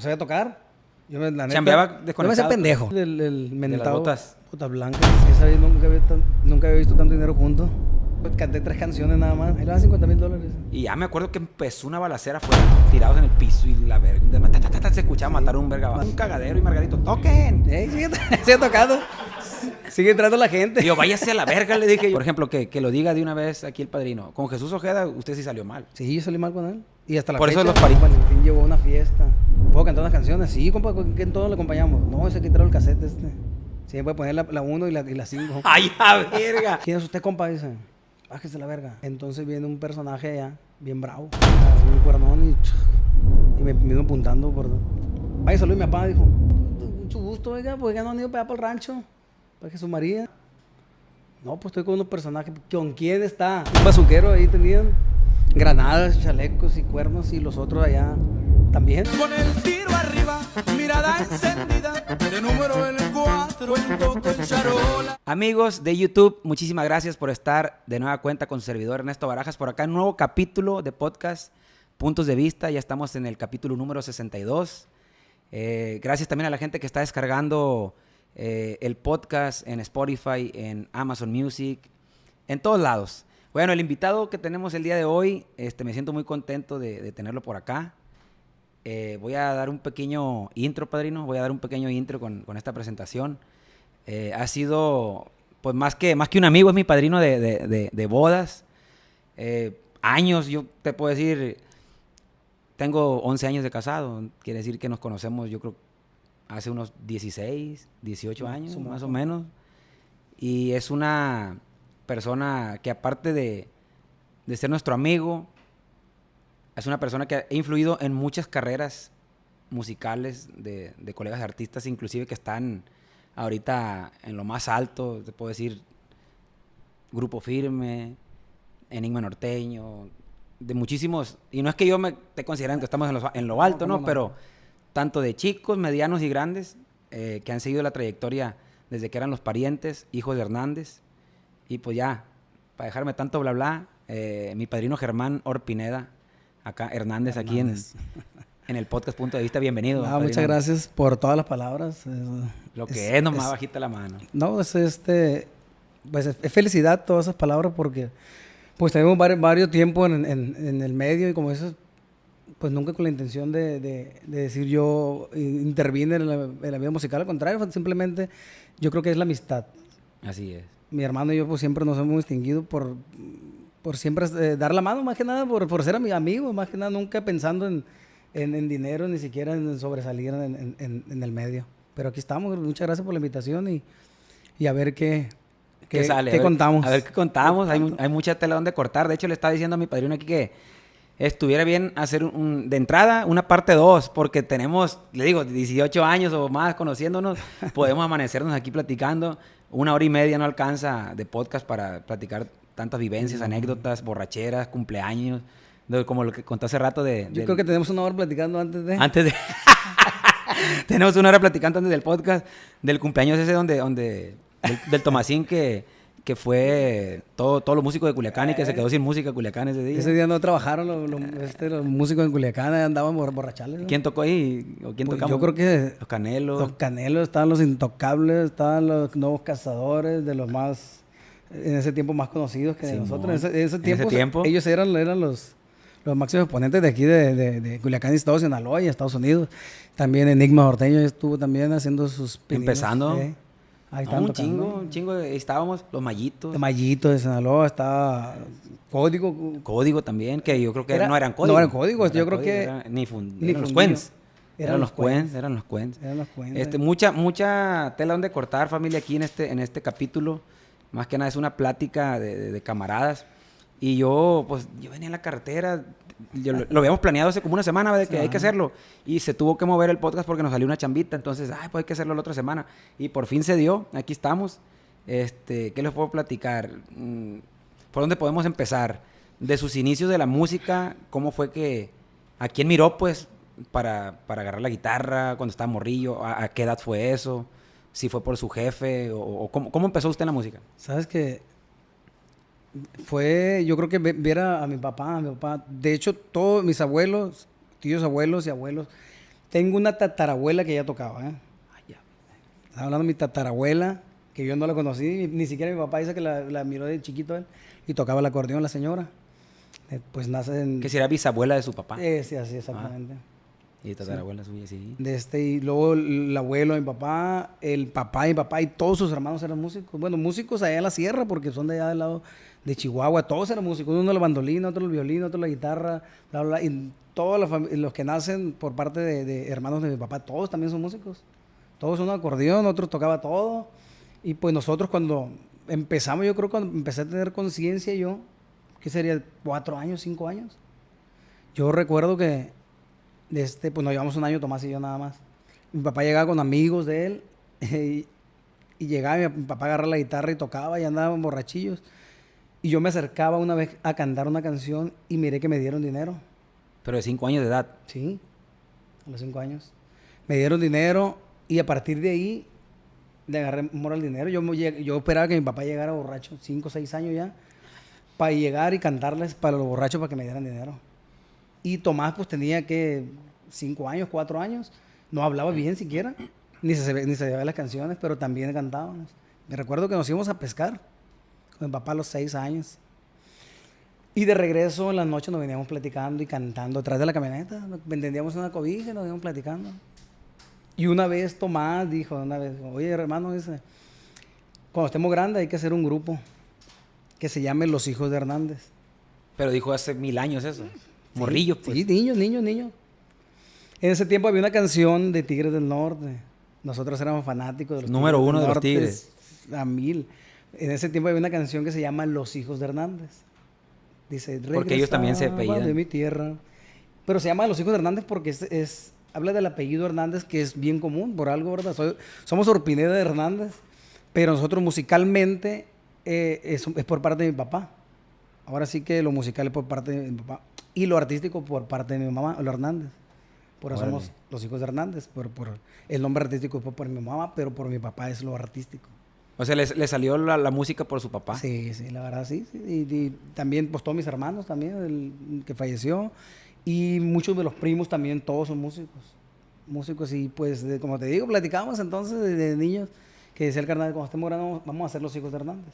No sabía tocar. Yo me, la neta, Yo me hacía pendejo. El, el mentado. botas. Botas blancas. Esa vez nunca había, tan- nunca había visto tanto dinero junto. Canté tres canciones nada más. Ahí le dan 50 mil dólares. Y ya me acuerdo que empezó una balacera afuera, tirados en el piso y la verga. de- ta, ta, ta, ta, Se escuchaba matar a un verga. abajo. Un cagadero y Margarito, toquen. Sigue, sigue tocando. Sigue entrando la gente. Yo, váyase a la verga, le dije. Por ejemplo, que, que lo diga de una vez aquí el padrino. Con Jesús Ojeda, usted sí salió mal. Sí, yo salí mal con él. Y hasta la Por eso fecha, los parí- Valentín llevó a una fiesta. ¿Puedo cantar unas canciones? Sí, compa, ¿con quién todos le acompañamos? No, ese quitaron el cassette este. Sí, puede poner la 1 y la 5. Y la cinco. ¡Ay, a verga! ¿Quién es usted, compa? Dice. Bájese la verga. Entonces viene un personaje allá, bien bravo. Un cuernón y, y me vino apuntando por... Ay, salud, mi papá dijo. Mucho gusto, oiga, pues ya no han ido para allá para el rancho. Para Jesús María. No, pues estoy con unos personajes. ¿Con quién está? Un bazuquero ahí tenían. Granadas, chalecos y cuernos y los otros allá también. Con el tiro arriba, mirada encendida, de número el 4, cuento con charola. Amigos de YouTube, muchísimas gracias por estar de nueva cuenta con su servidor Ernesto Barajas por acá. Un nuevo capítulo de podcast Puntos de Vista. Ya estamos en el capítulo número 62. Eh, gracias también a la gente que está descargando eh, el podcast en Spotify, en Amazon Music, en todos lados. Bueno, el invitado que tenemos el día de hoy, este, me siento muy contento de, tenerlo por acá. Eh, voy a dar un pequeño intro, padrino. Voy a dar un pequeño intro con, con esta presentación. Eh, ha sido, pues más que, más que un amigo, es mi padrino de, de- de- bodas. Años, yo te puedo decir, tengo 11 años de casado. Quiere decir que nos conocemos, yo creo, hace unos 16, 18 años, Sumo. más o menos. Y es una persona que aparte de, de ser nuestro amigo, es una persona que ha influido en muchas carreras musicales de, de colegas artistas, inclusive que están ahorita en lo más alto, te puedo decir, Grupo Firme, Enigma Norteño, de muchísimos, y no es que yo me esté considerando que estamos en, los- en lo alto, No, ¿no? cómo no. Pero tanto de chicos, medianos y grandes, eh, que han seguido la trayectoria desde que eran los parientes, hijos de Hernández, y pues ya, para dejarme tanto bla bla, eh, mi padrino Germán Orpineda, acá Hernández, aquí en, Hernández. en el podcast Punto de Vista, bienvenido. Muchas gracias por todas las palabras. Es- Lo que es, nomás bajita la mano. No, es este. Pues es, felicidad todas esas palabras porque. Pues tenemos varios, varios tiempos en, en- en el medio y como eso. Pues nunca con la intención de, de- de decir yo intervine en la, en la vida musical. Al contrario, simplemente yo creo que es la amistad. Así es. Mi hermano y yo pues siempre nos hemos distinguido por, por siempre eh, dar la mano, más que nada por, por ser ami- amigos, más que nada nunca pensando en, en- en dinero, ni siquiera en sobresalir en, el medio. Pero aquí estamos, muchas gracias por la invitación y, y a ver qué, ¿Qué, sale? qué A ver- contamos. A ver qué contamos. Hay, hay mucha tela donde cortar. De hecho, le estaba diciendo a mi padrino aquí que estuviera bien hacer un, de entrada una parte 2, porque tenemos, le digo, 18 años o más conociéndonos. podemos amanecernos aquí platicando. Una hora y media no alcanza de podcast para platicar tantas vivencias, anécdotas, borracheras, cumpleaños. de- como lo que conté hace rato de... Yo del- creo que tenemos una hora platicando antes de... Antes de... Tenemos una hora platicando antes del podcast del cumpleaños ese donde... donde del, del Tomasín que, que fue todo, todos los músicos de Culiacán y que se quedó sin música Culiacán ese día. Ese día no trabajaron los, los- este, los músicos en Culiacán, andaban bor- borrachales. ¿no? ¿Quién tocó ahí? ¿O quién Pues tocamos? yo creo que Los Canelos. Los Canelos, estaban los Intocables, estaban los Nuevos Cazadores, de los más, en ese tiempo más conocidos que nosotros. En ese, en ese En ese tiempo, ellos eran, eran los, los máximos exponentes de aquí, de, de, de Culiacán y Estados Sinaloa y Estados Unidos. También Enigma Norteño estuvo también haciendo sus pininos, Empezando. eh. Ahí No, un tocando. chingo, un chingo. Estábamos los Mallitos. De Mayito, de Sinaloa, estaba Código. Código también, que yo creo que Era- no eran códigos. no eran códigos, No yo creo que- ni, ni eran los cuens. Eran, los cuens, eran los cuens. Eran los. Este, mucha, mucha tela donde cortar, familia, aquí en este, en este capítulo. Más que nada es una plática de, de- de camaradas. Y yo, pues, yo venía en la carretera. Yo lo, lo habíamos planeado hace como una semana de que hay que hacerlo. Y se tuvo que mover el podcast porque nos salió una chambita. Entonces, ay, pues hay que hacerlo la otra semana. Y por fin se dio. Aquí estamos. Este, ¿qué les puedo platicar? Mm, ¿Por dónde podemos empezar? De sus inicios de la música, ¿cómo fue que... ¿A quién miró, pues, para, para agarrar la guitarra cuando estaba morrillo? ¿A, a qué edad fue eso? ¿Si fue por su jefe? ¿O, o cómo, cómo empezó usted en la música? Sabes que fue, yo creo que ve- ver a, a mi papá, a mi papá. De hecho, todos mis abuelos, tíos abuelos y abuelos, Tengo una tatarabuela que ya tocaba, ¿eh? Ay, ya. Estaba hablando de mi tatarabuela, que yo no la conocí, ni, ni siquiera mi papá dice que la, la miró de chiquito él, y tocaba el acordeón la señora. Eh, pues nace en... Que será bisabuela de su papá. Eh, sí, así exactamente. y tatarabuela suya, sí. De este, y luego el abuelo de mi papá, el papá de mi papá y todos sus hermanos eran músicos. Bueno, músicos allá en la sierra, porque son de allá del lado de Chihuahua, todos eran músicos. Uno la bandolina, otro el violín, otro la guitarra, bla, bla. Y todos los, los que nacen por parte de, hermanos de mi papá, todos también son músicos. Todos son acordeón, otros tocaba todo. Y pues nosotros cuando empezamos, yo creo cuando empecé a tener conciencia yo, que sería cuatro años, cinco años. Yo recuerdo que de este, pues nos llevamos un año Tomás y yo nada más. Mi papá llegaba con amigos de él y, y llegaba mi papá agarraba la guitarra y tocaba y andaban borrachillos. Y yo me acercaba una vez a cantar una canción y miré que me dieron dinero. Pero de cinco años de edad. Sí, a los cinco años. Me dieron dinero y a partir de ahí le agarré amor al dinero. Yo, me yo esperaba que mi papá llegara borracho, cinco o seis años ya, para llegar y cantarles para los borrachos para que me dieran dinero. Y Tomás pues tenía que cinco años, cuatro años, no hablaba bien siquiera, ni se, ni se las canciones, pero también cantábamos. Me recuerdo que nos íbamos a pescar con mi papá a los seis años. Y de regreso en las noches nos veníamos platicando y cantando atrás de la camioneta. Nos vendíamos una cobija y nos íbamos platicando. Y una vez Tomás dijo, una vez, oye hermano, dice, cuando estemos grandes hay que hacer un grupo que se llame Los Hijos de Hernández. Pero dijo hace mil años eso. Morrillos, pues. Sí, niños, niños, niños. En ese tiempo había una canción de Tigres del Norte. Nosotros éramos fanáticos de los Número Tigres uno del de los Tigres. A mil. En ese tiempo había una canción que se llama Los Hijos de Hernández. Dice, Porque ellos también se "Regresaba apellidan". de mi tierra. Pero se llama Los Hijos de Hernández porque es, es- habla del apellido Hernández que es bien común, por algo, ¿verdad? Soy- somos Orpineda de Hernández, pero nosotros musicalmente eh, es, es por parte de mi papá. Ahora sí que lo musical es por parte de mi papá y lo artístico por parte de mi mamá, lo Hernández. Por eso Órale. somos los hijos de Hernández. Por, por- el nombre artístico fue por mi mamá, pero por mi papá es lo artístico. O sea, le, salió la, la música por su papá. Sí, sí, la verdad sí. sí. Y, y también, pues todos mis hermanos también, el que falleció. Y muchos de los primos también, todos son músicos. Músicos y pues, de- como te digo, platicábamos entonces de, de niños que decía el carnal, cuando estemos grandes vamos a ser los hijos de Hernández.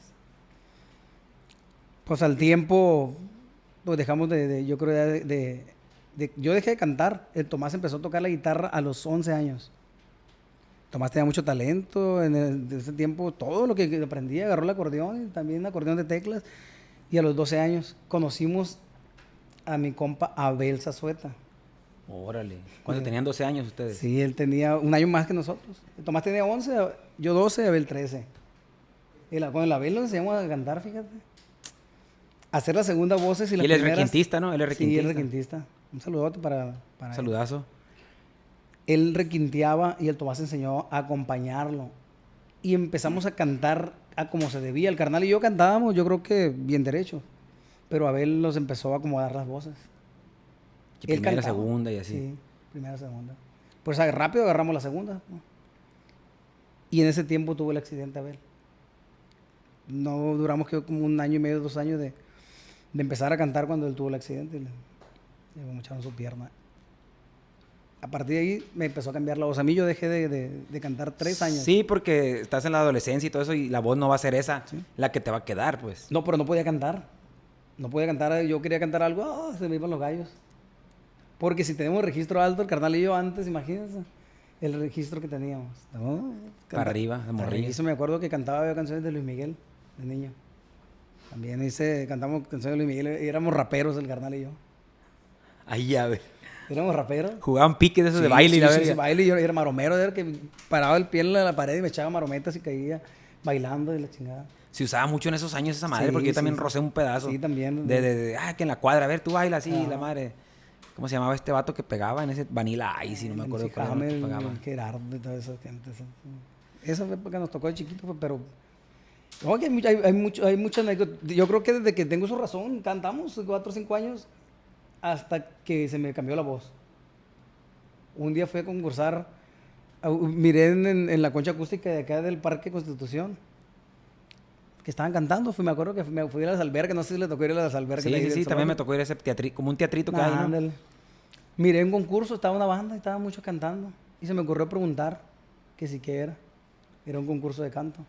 Pues al tiempo, pues dejamos de, de- yo creo, de, de- de- yo dejé de cantar. El Tomás empezó a tocar la guitarra a los 11 años. Tomás tenía mucho talento en el- ese tiempo, todo lo que aprendía, agarró el acordeón, y también acordeón de teclas. Y a los 12 años conocimos a mi compa Abel Zazueta. Órale. ¿Cuánto tenían 12 años ustedes? Sí, él tenía un año más que nosotros. Tomás tenía 11, yo 12, Abel 13. Y la- con el Abel nos enseñamos a cantar, fíjate. A hacer la segunda voces y Y las él es requintista, ¿no? Él es Sí, él es requintista. requintista. Un saludote para, para. Saludazo. él requinteaba y el Tomás enseñó a acompañarlo. Y empezamos a cantar a como se debía. El carnal y yo cantábamos, yo creo que bien derecho. Pero Abel nos empezó a acomodar las voces. Que Él primera, cantaba. segunda y así. Sí, primera, segunda. Pues rápido agarramos la segunda. ¿no? Y en ese tiempo tuvo el accidente Abel. No duramos que como un año y medio, dos años de, de empezar a cantar cuando él tuvo el accidente. y Le, le mocharon su pierna. A partir de ahí me empezó a cambiar la voz. A mí yo dejé de, de- de cantar tres años. Sí, porque estás en la adolescencia y todo eso y la voz no va a ser esa, Sí. la que te va a quedar, pues. No, pero no podía cantar. No podía cantar. Yo quería cantar algo, ah, se me iban los gallos. Porque si tenemos registro alto, el carnal y yo antes, imagínense, el registro que teníamos. No, Para arriba, de morrillo. Eso me acuerdo que cantaba yo canciones de Luis Miguel, de niño. También hice, cantamos canciones de Luis Miguel y éramos raperos, el carnal y yo. Ahí ya, ve. Éramos raperos. Jugaban piques de esos de Sí, baile y sí, la sí, sí, baile yo era maromero, era que paraba el pie en la, pared y me echaba marometas y caía bailando y la chingada. Se usaba mucho en esos años esa madre, porque yo también rocé un pedazo. Sí, también. De, de, de, ah, que en la cuadra, a ver, tú bailas así, Ajá. la madre. ¿Cómo se llamaba este vato que pegaba en ese Vanilla Ice? Y no me acuerdo cuál era pegaba. Gerardo y toda esa gente. Esa, esa época nos tocó de chiquito, pero... No, hay, hay, hay mucho, hay muchas anécdotas. Yo creo que desde que tengo su razón, cantamos cuatro o cinco años hasta que se me cambió la voz. Un día fui a concursar, miré en, en- la concha acústica de acá del Parque Constitución, que estaban cantando. Fui, me acuerdo que me fui a las albercas, no sé si le tocó ir a las albercas. Sí, sí, sí, también me tocó ir a ese teatri, como un teatrito que Nah, ¿no? Miré un concurso, estaba una banda y estaban muchos cantando. Y se me ocurrió preguntar que si qué era. Era un concurso de canto.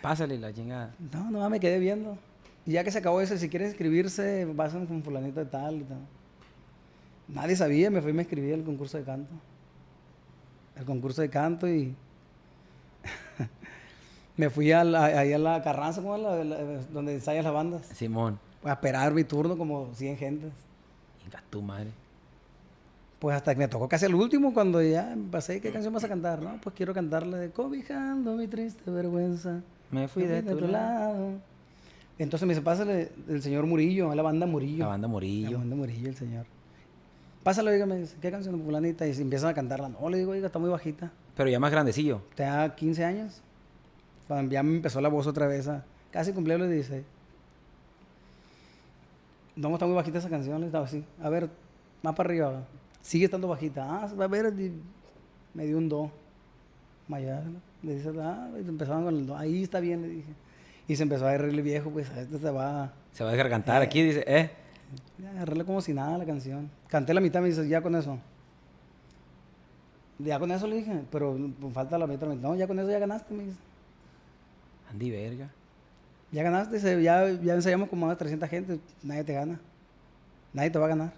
Pásale la chingada. No, no, me quedé viendo. Y ya que se acabó eso, si quieres inscribirse, vas con fulanito de tal y tal. Nadie sabía, me fui y me inscribí al concurso de canto. El concurso de canto y... me fui a la- ahí a la Carranza, ¿cómo es la- la- donde ensayan las bandas. Simón. A esperar mi turno como 100 gentes. Venga, tu madre. Pues hasta que me tocó casi el último, cuando ya me pasé, ¿qué canción vas a cantar? No, pues quiero cantarle de Cobijando mi triste vergüenza. Me fui de tu lado. Entonces me dice, pásale el señor Murillo, la banda Murillo. La banda La Morillo. banda Murillo, el señor. Pásale, oiga, me dice, ¿qué canción de fulanita? Y empiezan a cantarla. No, le digo, oiga, está muy bajita. Pero ya más grandecillo. Tenía 15 años. Cuando ya me empezó la voz otra vez a... Casi cumplí los 16. No, está muy bajita esa canción. le Estaba así. A ver, más para arriba. Sigue estando bajita. Ah, va a ver. Me dio un do. Mayor. Le dice, ah, empezaban con el do. Ahí está bien, le dije. Y se empezó a agarrarle viejo, pues a este se va... Se va a desgargantar aquí, dice, eh. Agarrarle como si nada la canción. Canté la mitad, me dice, ya con eso. Ya con eso le dije, pero pues, falta la mitad. No, ya con eso ya ganaste, me dice. Andy verga. Ya ganaste, dice, ya, ya ensayamos como más de 300 gente, nadie te gana. Nadie te va a ganar.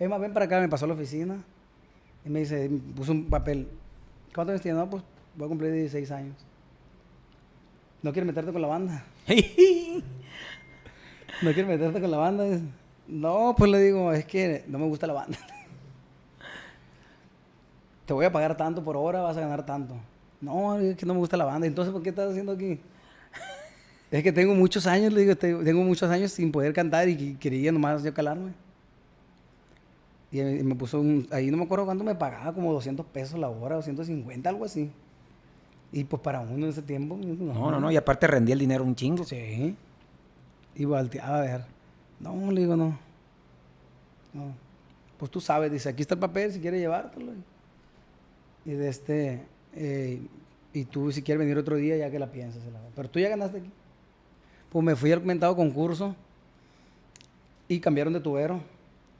Es más, ven para acá, me pasó a la oficina y me dice, me puso un papel. ¿Cuántos años tienes? No, pues voy a cumplir 16 años. ¿No quieres meterte con la banda? ¿No quieres meterte con la banda? No, pues le digo, es que no me gusta la banda. Te voy a pagar tanto por hora, vas a ganar tanto. No, es que no me gusta la banda. Entonces, ¿por qué estás haciendo aquí? Es que tengo muchos años, le digo, te- tengo muchos años sin poder cantar y que- quería nomás yo calarme. Y me, me puso un, ahí no me acuerdo cuánto me pagaba, como 200 pesos la hora, 250, algo así. Y pues para uno en ese tiempo, No, no, no. Y aparte rendía el dinero un chingo. Sí. Y volteaba a ver. No, le digo, no. No. Pues tú sabes, dice, aquí está el papel si quieres llevártelo. Y de este, eh, y tú si quieres venir otro día ya que la piensas. la- Pero tú ya ganaste aquí. Pues me fui al comentado concurso y cambiaron de tubero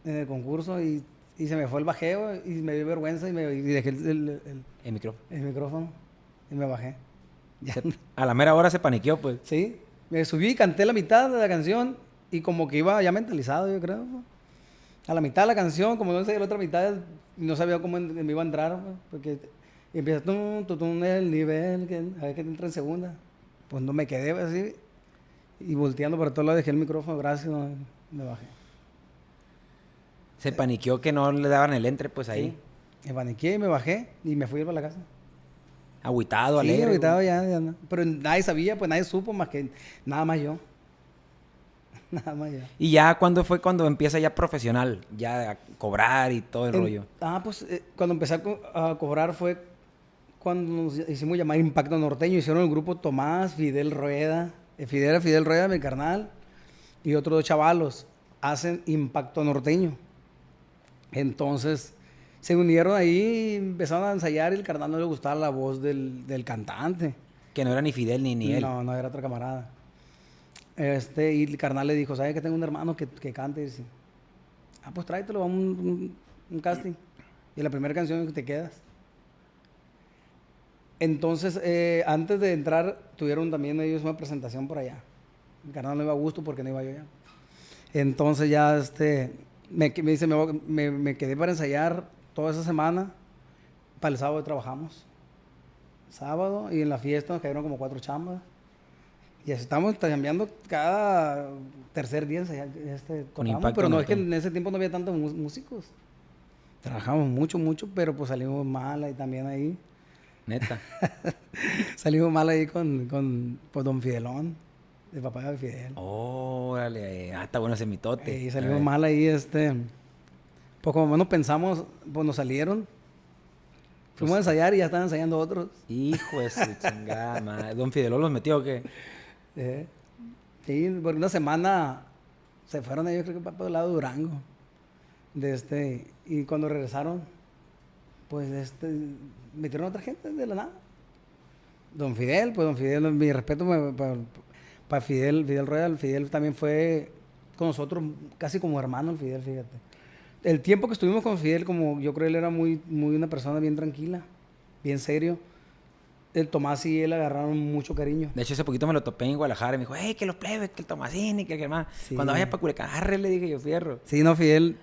en el concurso y, y se me fue el bajeo y me dio vergüenza y, me, y dejé el, el- el- El micrófono. el micrófono y me bajé. Ya. A la mera hora se paniqueó, pues. Sí, me subí y canté la mitad de la canción y como que iba ya mentalizado, yo creo. A la mitad de la canción, como no sabía la otra mitad, no sabía cómo en- me iba a entrar, porque y empieza tum, tum, tum, el nivel, que, a ver que entra en segunda. Pues no me quedé así y volteando por todos lados dejé el micrófono, gracias, no, me bajé. Se paniqueó que no le daban el entre, pues ahí. Sí, me paniqué y me bajé y me fui para la casa. Agüitado, Sí, alegre. ahorita güey. ya, ya no. Pero nadie sabía, pues nadie supo más que nada más yo. Nada más yo. Y ya, ¿cuándo fue cuando empieza ya profesional? Ya a cobrar y todo el En- rollo. Ah, pues eh, cuando empecé a, co- a cobrar fue cuando nos hicimos llamar Impacto Norteño. Hicieron el grupo Tomás, Fidel Rueda. eh, Fidel Fidel Rueda, mi carnal. Y otros dos chavalos. Hacen Impacto Norteño. Entonces se unieron ahí, empezaron a ensayar y el carnal no le gustaba la voz del, del cantante. Que no era ni Fidel ni, ni él. No, no, era otro camarada. Este, y el carnal le dijo, ¿sabes que tengo un hermano que, que cante? Y dice, ah, pues tráetelo, vamos a un, un- un casting. Y la primera canción que te quedas. Entonces, eh, antes de entrar, tuvieron también ellos una presentación por allá. El carnal no iba a gusto porque no iba yo ya. Entonces ya, este, me, me dice, me- me quedé para ensayar toda esa semana. Para el sábado trabajamos sábado y en la fiesta nos cayeron como cuatro chambas. Y así estamos cambiando cada tercer día este, tocamos, Impacto pero no es que en ese tiempo no había tantos músicos. Trabajamos mucho, mucho, pero pues salimos mal y también ahí. Neta. Salimos mal ahí con, con pues, Don Fidelón, el papá de Fidel. Órale. Ah, está bueno ese mitote. Y salimos mal ahí, este. Pues como menos pensamos, pues nos salieron. Fuimos a ensayar y ya estaban ensayando otros. Hijo de su chingada madre. ¿Don Fidelón los metió o qué? Eh, Sí, porque una semana se fueron ellos, creo que para el lado de Durango. De este, y cuando regresaron, pues este, metieron a otra gente de la nada. Don Fidel, pues don Fidel, mi respeto para Fidel, Fidel Rueda, el Fidel también fue con nosotros casi como hermano el Fidel, fíjate. El tiempo que estuvimos con Fidel, como yo creo él era muy, muy una persona bien tranquila, bien serio. El Tomás y él agarraron mucho cariño. De hecho, hace poquito me lo topé en Guadalajara y me dijo, hey, que los plebes, que el Tomasini, que el Germán. Sí. Cuando vaya para Culiacán, le dije yo, fierro. Sí, no, Fidel,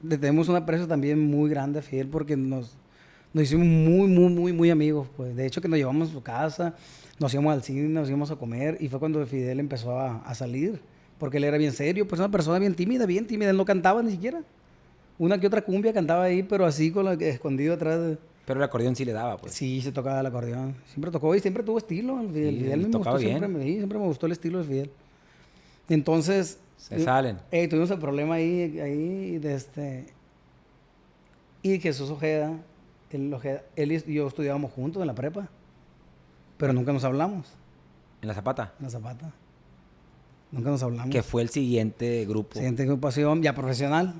le tenemos un aprecio también muy grande a Fidel porque nos, nos hicimos muy, muy, muy, muy amigos. Pues. De hecho, que nos llevamos a su casa, nos íbamos al cine, nos íbamos a comer y fue cuando Fidel empezó a, a salir. Porque él era bien serio, pues una persona bien tímida, bien tímida. Él no cantaba ni siquiera. Una que otra cumbia cantaba ahí, pero así con la, escondido atrás de... Pero el acordeón sí le daba, pues. Sí, se tocaba el acordeón. Siempre tocó y siempre tuvo estilo. El Fidel, Sí, Fidel me tocaba gustó, siempre, bien. sí, siempre me gustó el estilo de Fidel. Entonces... Se salen. eh, tuvimos el problema ahí, ahí de este... Y Jesús Ojeda, él, Ojeda, él y yo estudiábamos juntos en la prepa. Pero nunca nos hablamos En la Zapata. en la zapata. Nunca nos hablamos. Que fue el siguiente grupo. Siguiente agrupación ya profesional.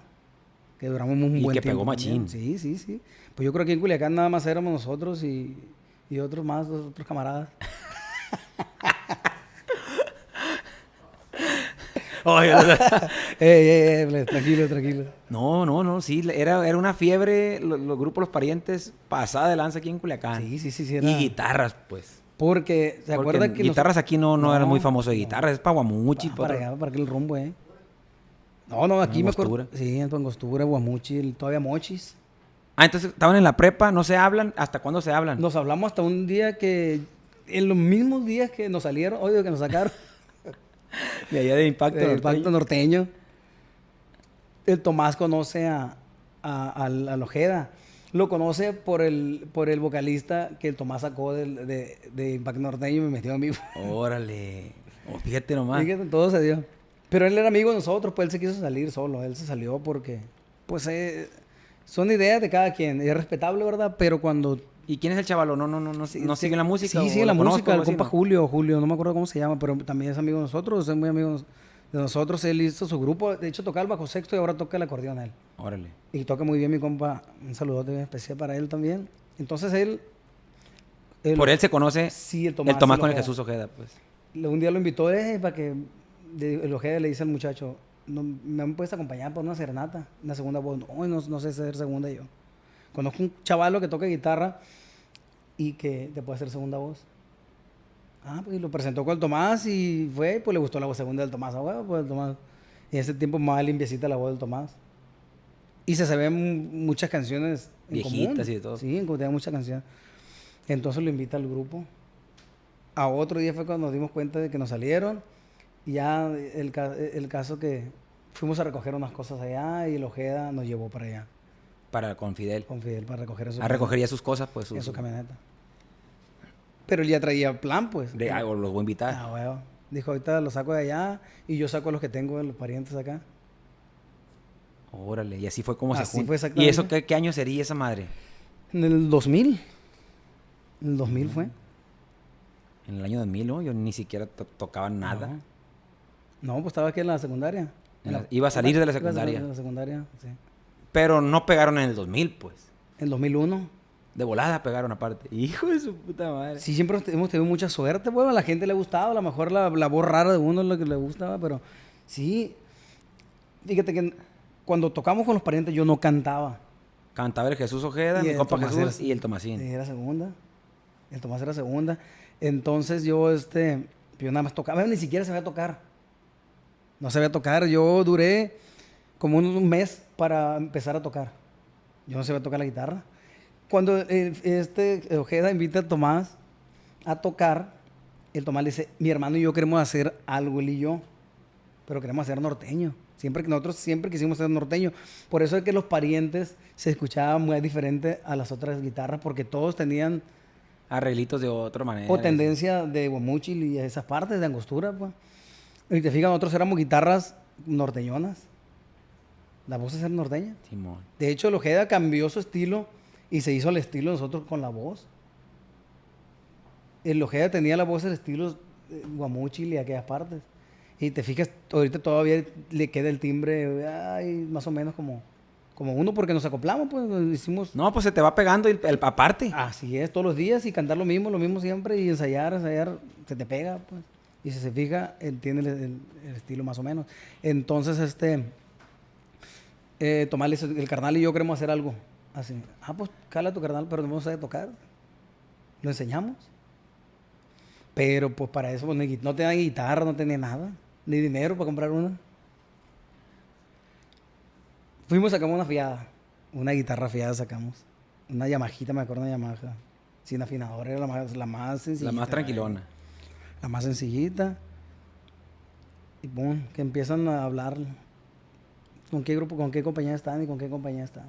Que duramos un Y buen que tiempo. pegó también. machín. Sí, sí, sí. Pues yo creo que en Culiacán nada más éramos nosotros y, y otros más, otros camaradas. ey, ey, ey, tranquilo, tranquilo. no, no, no, sí. Era, era una fiebre, lo- los, grupos Los Parientes, pasada de lanza aquí en Culiacán. Sí, sí, sí, sí. Era... Y guitarras, pues. Porque, ¿se Porque acuerda que guitarras aquí no, no, era muy famoso de no. guitarras, es para Guamuchi. Pa- pa' para otro- allá, para aquel rumbo, eh. No, no, aquí me acuerdo. Sí, en Angostura, Guamuchi, todavía Mochis. Ah, entonces estaban en la prepa, no se hablan. ¿Hasta cuándo se hablan? Nos hablamos hasta un día que, en los mismos días que nos salieron, oye, que nos sacaron. De allá de Impacto. el Norteño. El Tomás conoce a, a, al- al Ojeda. Lo conoce por el, por el vocalista que el Tomás sacó de, de Impacto Norteño y me metió a mí. Órale. Oh, fíjate nomás. Fíjate, todo se dio. Pero él era amigo de nosotros, pues él se quiso salir solo. Él se salió porque, pues, eh, son ideas de cada quien. Es respetable, ¿verdad? Pero cuando... ¿Y quién es el chavalo? No, no, no, no, no sigue la música. Sí, sigue la conozco, música. El compa? Julio, Julio, no me acuerdo cómo se llama, pero también es amigo de nosotros, es muy amigo de nosotros. Él hizo su grupo, de hecho tocaba el bajo sexto y ahora toca el acordeón él. Órale. Y toca muy bien mi compa, un saludote especial para él también. Entonces él... él- Por él se conoce Sí, el el Tomás. Tomás sí con el. Jesús Ojeda, pues. Un día lo invitó eh, para que el Ojeda le dice al muchacho, no, ¿me puedes acompañar por una serenata? Una segunda voz. No, no, no sé hacer segunda yo. Conozco un chavalo que toca guitarra y que te puede hacer segunda voz. Ah, pues lo presentó con el Tomás y fue, pues le gustó la voz segunda del Tomás. Ah, bueno, pues el Tomás. Y en ese tiempo más limpiecita la voz del Tomás. Y se sabían muchas canciones en Viejitas común. y de todo. Sí, en común, muchas canciones. Entonces lo invita al grupo. A otro día fue cuando nos dimos cuenta de que nos salieron. Y ya el, ca- el caso que fuimos a recoger unas cosas allá y el Ojeda nos llevó para allá Para con Fidel. con Fidel para recoger eso. A recoger ya sus cosas, pues. en Sus, su camioneta. Pero él ya traía plan, pues. de, ah, o los voy a invitar. Ah, huevo. Dijo, ahorita los saco de allá y yo saco a los que tengo de los parientes acá. Órale. Y así fue como Así se juntan. fue ¿Y eso qué, qué año sería esa madre? En el 2000. En el 2000 fue. En el año 2000, ¿no? Yo ni siquiera to- tocaba nada. No. No, pues estaba aquí en la secundaria. En la- iba a salir de la a secundaria. de la secundaria, sí. Pero no pegaron en el 2000, pues. En 2001. De volada pegaron aparte. Hijo de su puta madre. Sí, siempre hemos tenido mucha suerte. Bueno, a la gente le ha gustado. A lo mejor la, la voz rara de uno es lo que le gustaba, pero sí. Fíjate que cuando tocamos con los parientes yo no cantaba. Cantaba el Jesús Ojeda, Y mi el compa Tomás Jesús era- y el Tomasín. Era segunda. El Tomás era segunda. Entonces yo, este, yo nada más tocaba. Ni siquiera sabía tocar. No sabía tocar. Yo duré como un, mes para empezar a tocar. Yo no sabía tocar la guitarra. Cuando eh, este Ojeda invita a Tomás a tocar, el Tomás le dice, mi hermano y yo queremos hacer algo, él y yo, pero queremos hacer norteño. Siempre que nosotros siempre quisimos ser norteño. Por eso es que los parientes se escuchaban muy diferente a las otras guitarras, porque todos tenían Arreglitos de otra manera. o tendencia de guamuchil y esas partes de angostura, pues. Y te fijas, nosotros éramos guitarras norteñonas. La voz es ser norteña. Simón. De hecho, el Ojeda cambió su estilo y se hizo el estilo de nosotros con la voz. El Ojeda tenía la voz el estilo eh, guamuchil y aquellas partes. Y te fijas, ahorita todavía le queda el timbre, ay, más o menos como, como uno, porque nos acoplamos, pues, nos hicimos... No, pues se te va pegando el, el- aparte. Así es, todos los días y cantar lo mismo, lo mismo siempre y ensayar, ensayar, se te pega, pues. Y si se fija, él tiene el, el- el estilo más o menos. Entonces, este, Eh, Tomás le dice, el carnal y yo queremos hacer algo. Así. Ah, pues cala a tu carnal, pero no sabe tocar. Lo enseñamos. Pero pues para eso pues, no tenía guitarra, no tenía nada. Ni dinero para comprar una. Fuimos, sacamos una fiada. Una guitarra fiada sacamos. Una Yamajita, me acuerdo, una Yamaha. Sin afinador, era la más, la más sencillita. La más tranquilona. La más sencillita. Y pum, que empiezan a hablar. ¿Con qué grupo, con qué compañía están y con qué compañía están?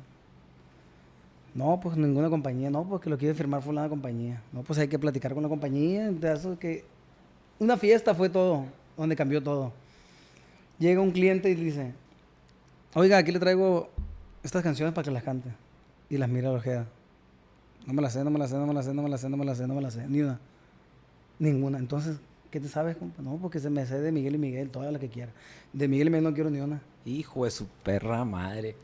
No, pues ninguna compañía. No, pues que lo quiere firmar fulana compañía. No, pues hay que platicar con la compañía. eso que... Una fiesta fue todo, donde cambió todo. Llega un cliente y dice, oiga, aquí le traigo estas canciones para que las cante. Y las mira a la ojeda. No me las sé, no me las sé, no me las sé, no me las sé, no me las sé, no me las sé. Ni una. Ninguna. Entonces, ¿qué te sabes, compa? No, porque se me sé de Miguel y Miguel, toda la que quiera. De Miguel y Miguel no quiero ni una. Hijo de su perra madre.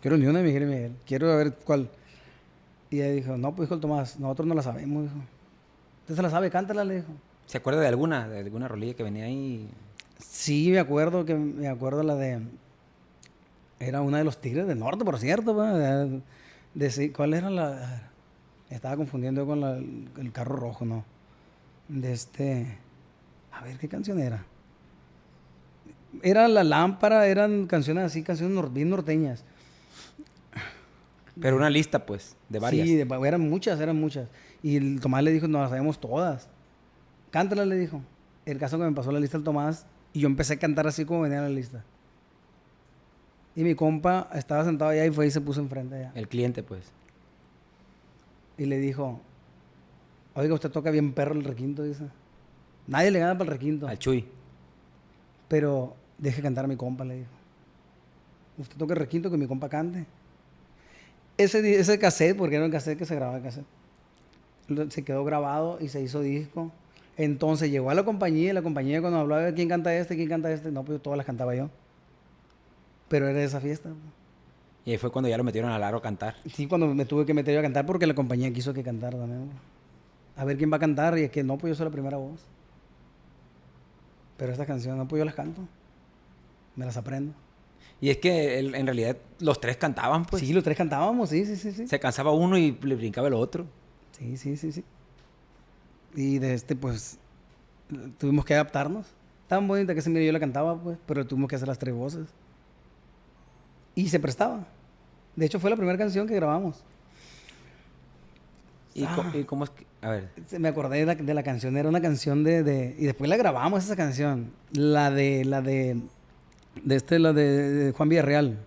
Quiero ni una de Miguel y Miguel. Quiero ver cuál. Y ella dijo, no, pues dijo el Tomás, nosotros no la sabemos, dijo. ¿Usted se la sabe? Cántala, le dijo. ¿Se acuerda de alguna? De alguna rolilla que venía ahí. Sí, me acuerdo que me acuerdo la de. Era una de los Tigres del Norte, por cierto. pa, De, de- sí, ¿Cuál era la.? Estaba confundiendo con la- el carro rojo, ¿no? De este. A ver, ¿qué canción era? Era La Lámpara, eran canciones así, canciones nor- bien norteñas. Pero una lista, pues, de varias. Sí, de- eran muchas, eran muchas. Y el Tomás le dijo, no las sabemos todas. Cántala, le dijo. El caso que me pasó la lista el Tomás y yo empecé a cantar así como venía la lista. Y mi compa estaba sentado allá y fue y se puso enfrente allá. El cliente, pues. Y le dijo, oiga, usted toca bien perro el requinto, dice. Nadie le gana para el requinto. Al Chuy. Pero deje cantar a mi compa, le dijo. Usted toca el requinto que mi compa cante. Ese, ese cassette, porque era un cassette que se grababa en cassette, se quedó grabado y se hizo disco. Entonces llegó a la compañía y la compañía cuando hablaba de quién canta este, quién canta este, no, pues todas las cantaba yo. Pero era esa fiesta. Y ahí fue cuando ya lo metieron al aro a cantar. Sí, cuando me tuve que meter yo a cantar porque la compañía quiso que cantara también. A ver quién va a cantar y es que no, pues yo soy la primera voz. Pero estas canciones, no, pues yo las canto. Me las aprendo. Y es que el- en realidad los tres cantaban, pues. sí, los tres cantábamos, sí, sí, sí, sí. Se cansaba uno y le brincaba el otro. Sí, sí, sí, sí. Y de este, pues, tuvimos que adaptarnos. Tan bonita que se yo la cantaba, pues, pero tuvimos que hacer las tres voces. Y se prestaba. De hecho, fue la primera canción que grabamos. ¿Y, Ah. y cómo es que.? A ver. Me acordé de la, de la canción, era una canción de, de- Y después la grabamos esa canción. La de... La de... De este, la de, de Juan Villarreal.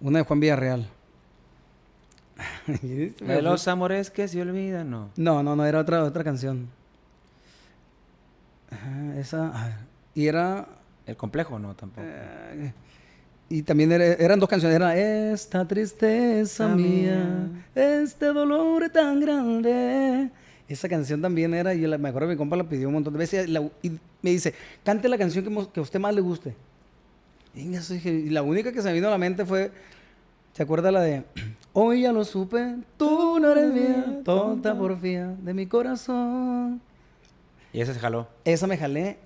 Una de Juan Villarreal. De los amores que se olvidan, no. No, no, no, era otra, otra canción. Ajá, esa... a ver, Y era... El complejo, no, tampoco. eh, y también era- eran dos canciones. Era Esta tristeza Ah, mía, este dolor tan grande. Esa canción también era, y la- me acuerdo que mi compa la pidió un montón de veces. y la- y me dice, cante la canción que, que a usted más le guste. Y, eso dije, y la única que se me vino a la mente fue, ¿se acuerda la de Hoy ya lo supe, tú no eres mía, tonta porfía de mi corazón? Y esa se jaló. Esa me jalé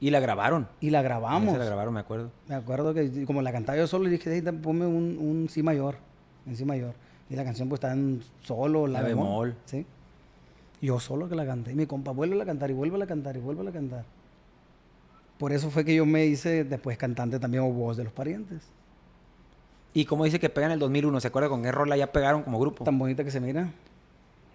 Y la grabaron. y la grabamos. la grabaron, me acuerdo. Me acuerdo que como la cantaba yo solo, dije, "Ey, da- ponme un, un si mayor, en si mayor. Y la canción pues está en solo, la, La bemol. bemol. Sí. Yo solo que la canté. Y mi compa, vuelve a cantar y vuelve a cantar y vuelve a cantar. Por eso fue que yo me hice después cantante también o voz de los parientes. Y como dice que pegan el 2001, ¿se acuerda con qué rola ya pegaron como grupo? Tan bonita que se mira.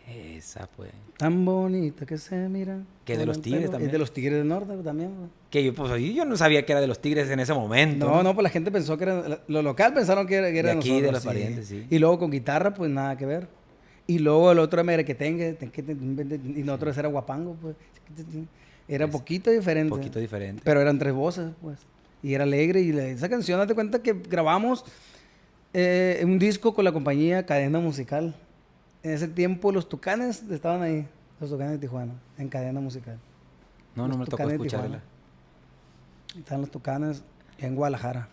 Esa fue. Tan bonita que se mira. Que de los Tigres pelo- también. Es de los Tigres del Norte también. pues. Que yo, pues yo no sabía que era de los Tigres en ese momento. No, no, pues la gente pensó que era. Lo local pensaron que era, que era De aquí, de los parientes, sí. Y luego con guitarra, pues nada que ver. Y luego el otro era merequetengue, y nosotros era guapango, pues. Era Es poquito diferente. Un poquito diferente. Pero eran tres voces, pues. Y era alegre. Y esa canción, date cuenta que grabamos eh, un disco con la compañía Cadena Musical. En ese tiempo los Tucanes estaban ahí. Los Tucanes de Tijuana, en Cadena Musical. no, no me tocó escucharla. Están los Tucanes en Guadalajara.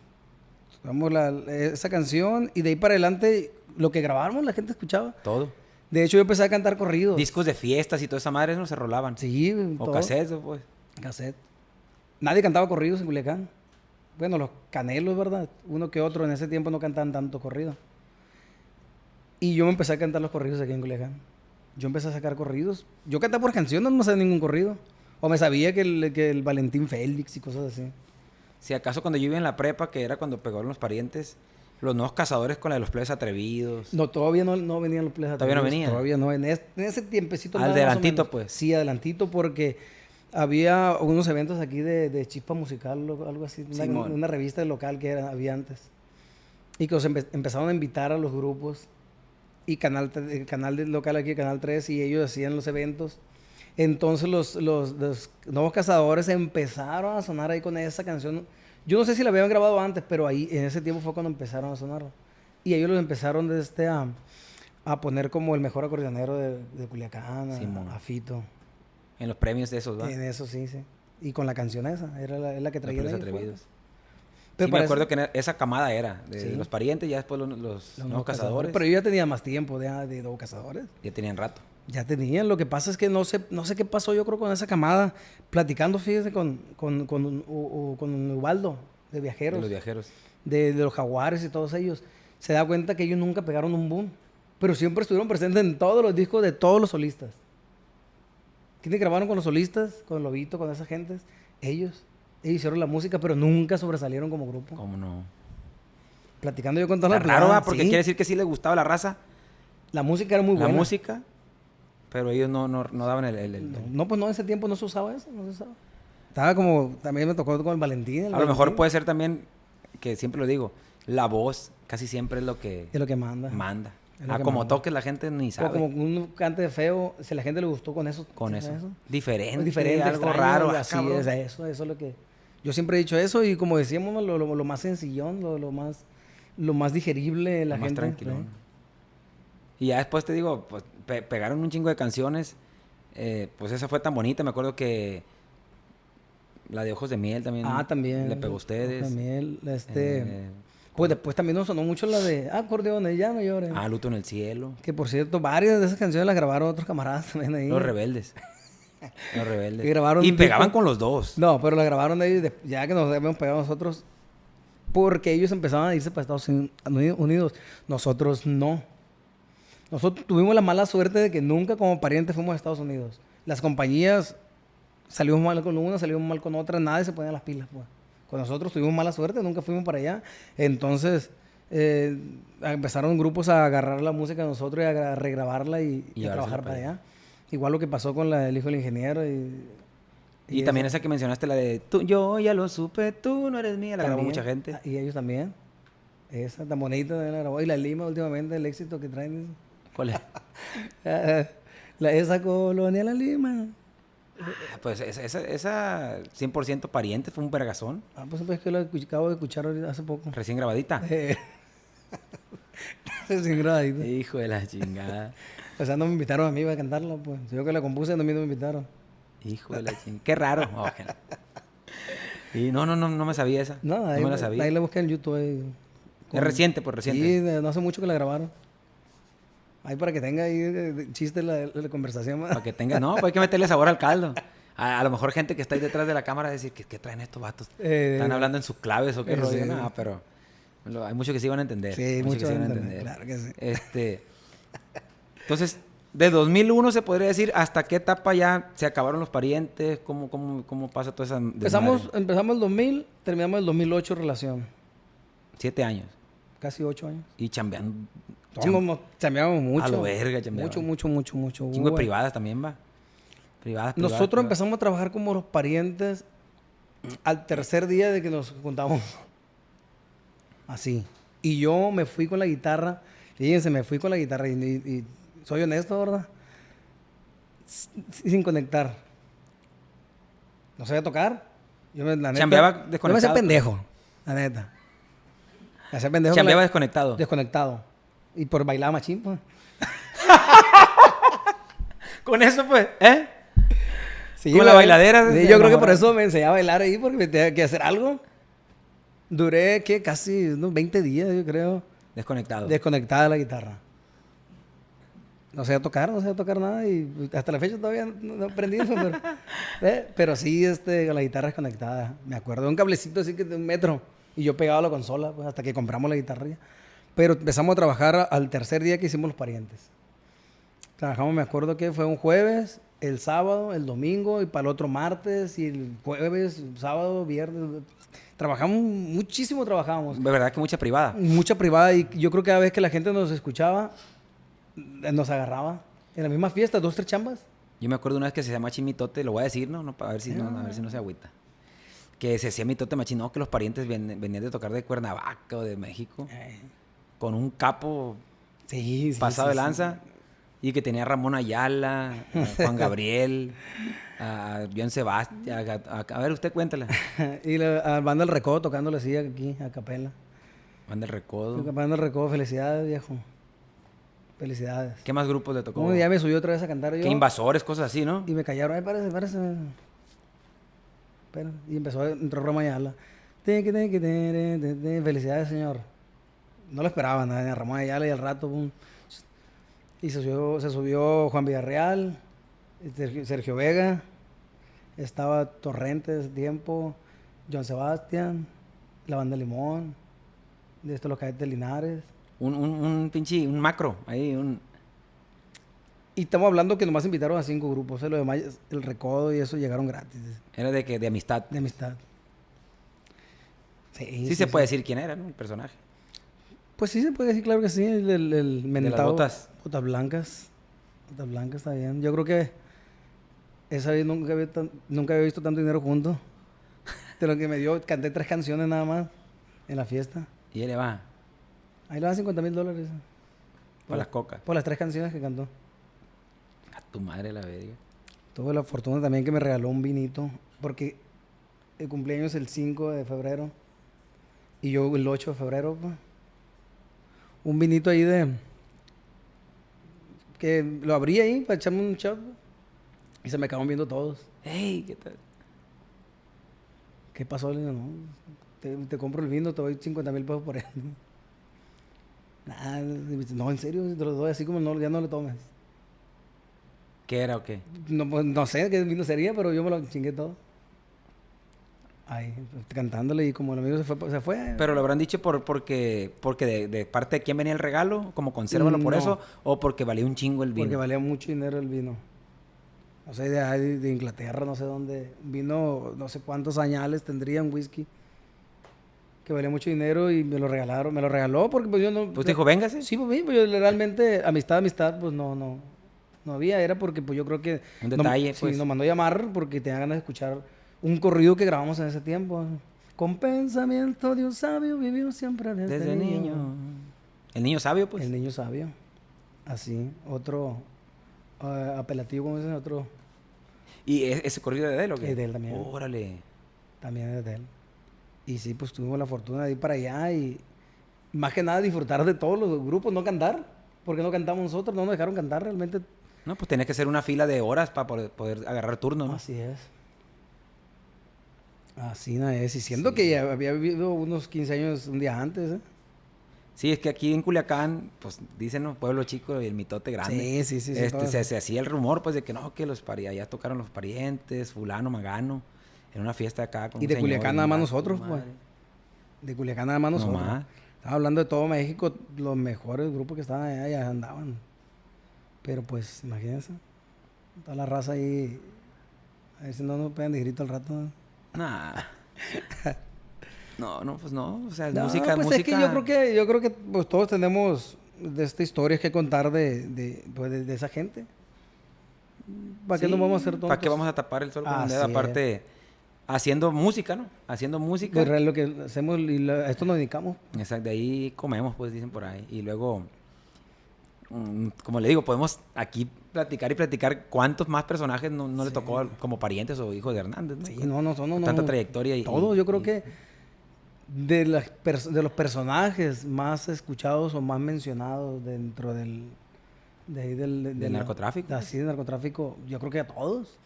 Vamos la, esa canción y de ahí para adelante lo que grabamos la gente escuchaba. Todo. De hecho yo empecé a cantar corridos. Discos de fiestas y toda esa madre no se rolaban. Sí, O cassettes, pues. Cassette. Nadie cantaba corridos en Culiacán. bueno, los canelos, ¿verdad? Uno que otro en ese tiempo no cantaban tanto corrido. Y yo me empecé a cantar los corridos aquí en Culiacán. Yo empecé a sacar corridos. Yo cantaba por canciones, no me sabía ningún corrido. O me sabía que el, que el Valentín Félix y cosas así. Si acaso cuando yo iba en la prepa, que era cuando pegaron los parientes, los nuevos cazadores con la de los plebes atrevidos. No, todavía no, no venían los plebes ¿Todavía no atrevidos, venían? Todavía no. En, es- en ese tiempecito. Al adelantito, pues. Sí, adelantito, porque había unos eventos aquí de, de chispa musical o algo así. Una, una revista local que era, había antes. Y que los empe- empezaron a invitar a los grupos. Y canal, el canal local aquí, Canal 3, y ellos hacían los eventos. Entonces los, los, los nuevos cazadores empezaron a sonar ahí con esa canción. Yo no sé si la habían grabado antes, pero ahí en ese tiempo fue cuando empezaron a sonar. Y ellos los empezaron desde este a, a poner como el mejor acordeonero de, de Culiacán, a, Simón. a Fito. En los premios de esos, ¿va? En eso sí, sí. Y con la canción esa, era la, es la que Los traía ahí, fue. atrevidos. Pero sí, me acuerdo que esa camada era, de Sí. los parientes, ya después los, los los nuevos cazadores, Pero yo ya tenía más tiempo de, de nuevos cazadores. ya tenían rato. Ya tenían, lo que pasa es que no sé, no sé qué pasó yo creo con esa camada, platicando, fíjese, con, con, con, o- o con Ubaldo, de De viajeros, los viajeros. de, de los jaguares y todos ellos, se da cuenta que ellos nunca pegaron un boom, pero siempre estuvieron presentes en todos los discos de todos los solistas. ¿Quiénes grabaron con los solistas, con Lobito, con esas gentes? Ellos. Hicieron la música, pero nunca sobresalieron como grupo. ¿Cómo no? Platicando yo con toda la ¿va? Porque sí. quiere decir que sí les gustaba la raza, La música era muy la buena. música, pero ellos no, no, no daban el... el- el- No, no, pues no, en ese tiempo no se usaba eso, no se usaba. Estaba como, también me tocó con el Valentín. el A lo mejor puede ser también, que siempre lo digo, la voz casi siempre es lo que Es lo que manda. manda. Ah, como manda. toques la gente ni O sabe. como un cante feo, si a la gente le gustó con eso. con ¿sí eso. Diferente, diferente, algo extraño, raro. ah, así es eso, eso es lo que... Yo siempre he dicho eso y como decíamos, lo, lo- lo más sencillón, lo, lo más lo más digerible, la Lo más gente. tranquilo. ¿eh? Y ya después te digo, pues pe- pegaron un chingo de canciones. eh, pues esa fue tan bonita. Me acuerdo que la de Ojos de Miel también. Ah, también. Le pegó a ustedes. También, este... Eh, pues después también nos sonó mucho la de ah, acordeones, ya no llores. ah, Luto en el Cielo. Que por cierto, varias de esas canciones las grabaron otros camaradas también ahí. Los Rebeldes. Los Rebeldes. Y grabaron Y pegaban disco- con los dos. No, pero la grabaron ellos de- ya que nos habíamos pegado nosotros. Porque ellos empezaban a irse para Estados Uni- Unidos. Nosotros no. Nosotros tuvimos la mala suerte de que nunca como parientes fuimos a Estados Unidos. Las compañías salimos mal con una, salimos mal con otra, nadie se ponía las pilas. Pues. Con nosotros tuvimos mala suerte, nunca fuimos para allá. Entonces eh, empezaron grupos a agarrar la música de nosotros y a gra- regrabarla y, Y y a trabajar para para allá. Igual lo que pasó con la del hijo del ingeniero y, Y, también esa que mencionaste, la de tú, yo ya lo supe, tú no eres mía, la grabó También. mucha gente. Ah, Y ellos también. Esa tan bonita la grabó. Y la Lima últimamente, el éxito que traen. ¿Cuál es? Ah, la, esa colonia La Lima. Ah, Pues esa, esa, esa 100% pariente fue un vergazón, Ah, pues pues, que lo escuch- acabo de escuchar hace poco. recién grabadita. Eh, Sin grabadito. Hijo de la chingada. O sea, no me invitaron a mí a cantarla, pues. Yo que la compuse, no me invitaron. Hijo de la chingada. Qué raro. Ojalá. Y no, no, no, no me sabía esa. No, No, ahí, me la sabía. ahí la busqué en YouTube. ahí, Es reciente, pues reciente. Sí, de- no hace mucho que la grabaron. Ahí para que tenga ahí de- de chiste la, la conversación. Para que tenga, no, pues hay que meterle sabor al caldo. A, a lo mejor gente que está ahí detrás de la cámara decir, ¿qué, qué traen estos vatos? Eh, Están hablando en sus claves o qué eh, rollo. sí. No, pero lo- hay muchos que sí van a entender. Sí, muchos mucho que sí van a entender, claro que sí. Este, entonces, de 2001 se podría decir, ¿hasta qué etapa ya se acabaron los parientes? ¿Cómo, cómo, cómo pasa toda esa Empezamos, empezamos el 2000, terminamos el 2008 relación. Siete años. Casi ocho años. Y chambeando. Chambeamos, chambeamos mucho. lo verga chambeaban. Mucho, mucho, mucho, mucho. Chingo de privadas también, va. Privadas, privadas, Nosotros privadas. empezamos a trabajar como los parientes al tercer día de que nos juntamos. Así. Y yo me fui con la guitarra. Fíjense, me fui con la guitarra. Y soy honesto, ¿verdad? Sin conectar. No sabía tocar. Yo me, la neta, Chambeaba Yo me hacía desconectado. pendejo, la neta. Me hacía pendejo. con Chambeaba la- desconectado. Desconectado. Y por bailar machín, pues. Con eso, pues, ¿eh? Sí, Como la bailadera Sí, de yo creo que por eso me enseñé a bailar ahí, porque me tenía que hacer algo. Duré, ¿qué? Casi unos 20 días, yo creo, Desconectado. desconectada de la guitarra. No sé tocar, no sé tocar nada y hasta la fecha todavía no, no aprendí eso, pero, eh, pero sí, este, la guitarra es conectada. Me acuerdo de un cablecito así que de un metro y yo pegaba la consola pues, hasta que compramos la guitarra. ya. Pero empezamos a trabajar al tercer día que hicimos los parientes. Trabajamos, me acuerdo que fue un jueves, el sábado, el domingo y para el otro martes y el jueves, sábado, viernes. Trabajamos muchísimo, trabajábamos. De verdad que mucha privada. Mucha privada y yo creo que cada vez que la gente nos escuchaba, nos agarraba. En la misma fiesta, dos, tres chambas. Yo me acuerdo una vez que se llama Chimitote, lo voy a decir, ¿no? no para ver si no, a ver si no se agüita. Que se hacía mitote machín, no, que los parientes ven- venían de tocar de Cuernavaca o de México con un capo Sí, sí. pasado sí, de lanza y que tenía a Ramón Ayala, a Juan Gabriel, a Bjorn Sebastián. A, a- a ver, usted cuéntala. y la a banda El Recodo tocándole así aquí, a capela. Manda el recodo. Banda El Recodo, felicidades, viejo. Felicidades. ¿Qué más grupos le tocó? Un día me subió otra vez a cantar yo. ¿Qué invasores, cosas así, no? Y me callaron, ay, parece, parece. Espera. Y empezó a entrar Roma te. Felicidades, señor. No lo esperaban, nada, Ramón Ayala y al rato, pum. Y se subió, se subió Juan Villarreal, Sergio, Vega, estaba Torrentes, tiempo, John Sebastián, la banda Limón, de estos los cadetes Linares. Un, un, un pinche, un macro, ahí, un... Y estamos hablando que nomás invitaron a cinco grupos, ¿eh? lo demás, el recodo y eso llegaron gratis, Era de que de amistad. de amistad. Sí, se puede decir quién era, ¿no? El personaje. Pues sí se puede decir, claro que sí, el, el, el mentado. botas. Botas blancas. Botas blancas está bien. Yo creo que esa vez nunca había, tan- nunca había visto tanto dinero junto. De lo que me dio, canté tres canciones nada más en la fiesta. Y él le va Ahí le dan 50 mil dólares. para las cocas. Por las tres canciones que cantó. A tu madre la verga. Tuve la fortuna también que me regaló un vinito. Porque el cumpleaños es el 5 de febrero. Y yo el 8 de febrero. pues. Un vinito ahí de... Que lo abrí ahí para echarme un shot. pues. Y se me acaban viendo todos. ¡Ey! ¿Qué tal? ¿Qué pasó? Le digo, no. Te, te compro el vino, te doy 50 mil pesos por él. Nada, no, en serio, te lo doy así como no, ya no le tomes. ¿Qué era o qué? No, pues, no sé qué vino sería, pero yo me lo chingué todo. Ahí, pues, cantándole y como el amigo se fue, se fue. Pero lo habrán dicho por, porque, porque de, de parte de quién venía el regalo, como consérvalo por No. eso, o porque valía un chingo el vino. porque valía mucho dinero el vino. No sé, de, de Inglaterra, no sé dónde. Vino, no sé cuántos añales tendría un whisky. Que valía mucho dinero y me lo regalaron. Me lo regaló porque pues yo no... Pues dijo, véngase. Sí, pues, sí, pues, yo realmente amistad, amistad, pues no, no, no había. Era porque pues yo creo que... Un no- detalle, sí, pues. nos mandó a llamar porque tenía ganas de escuchar un corrido que grabamos en ese tiempo. Con pensamiento de un sabio vivió siempre desde, Desde niño. El niño sabio, pues. El niño sabio. Así, otro eh, apelativo, como dicen, otro ¿Y e- ese corrido de él o qué? Es de él también. Órale. también es de él. Y sí, pues tuvimos la fortuna de ir para allá y más que nada disfrutar de todos los grupos, no cantar. Porque no cantamos nosotros, no nos dejaron cantar realmente. No, pues tenía que ser una fila de horas para poder, poder agarrar turno, ¿no? Así es. Así no es. Y siendo Sí. que ya había vivido unos 15 años un día antes, ¿eh? Sí, es que aquí en Culiacán, pues dicen, ¿no? Pueblo chico y el mitote grande. Sí, sí, sí, Este, se hacía el rumor, pues, de que no, que los pari allá tocaron los parientes, fulano, magano, en una fiesta acá con Y un de señor Culiacán nada más ah, nosotros, pues. De Culiacán nada más nosotros. Estaba hablando de todo México, los mejores grupos que estaban allá ya andaban. Pero pues, imagínense. Toda la raza ahí. A ver si no nos pegan de grito al rato. ¿no? Nah. No, no, pues no. O sea, No, música, pues música. es que yo creo que, yo creo que pues, todos tenemos de esta historia que contar de, de, pues, de, de esa gente. ¿Para qué Sí, nos vamos a hacer todos? ¿Para qué vamos a tapar el sol con un dedo? Así es. Aparte, haciendo música, ¿no? Haciendo música. Pues, real, lo que hacemos y la- a esto nos dedicamos. Exacto, de ahí comemos, pues dicen por ahí. Y luego, mm, como le digo, podemos aquí platicar y platicar cuántos más personajes no, no le tocó como parientes o hijos de Hernández, ¿no? Sí, no, no, no, no. tanta no. trayectoria y... Todo, y- yo creo y- que de, las de los personajes más escuchados o más mencionados dentro del... De ahí del, de- de ¿Del narcotráfico? Así, del narcotráfico, yo creo que a todos.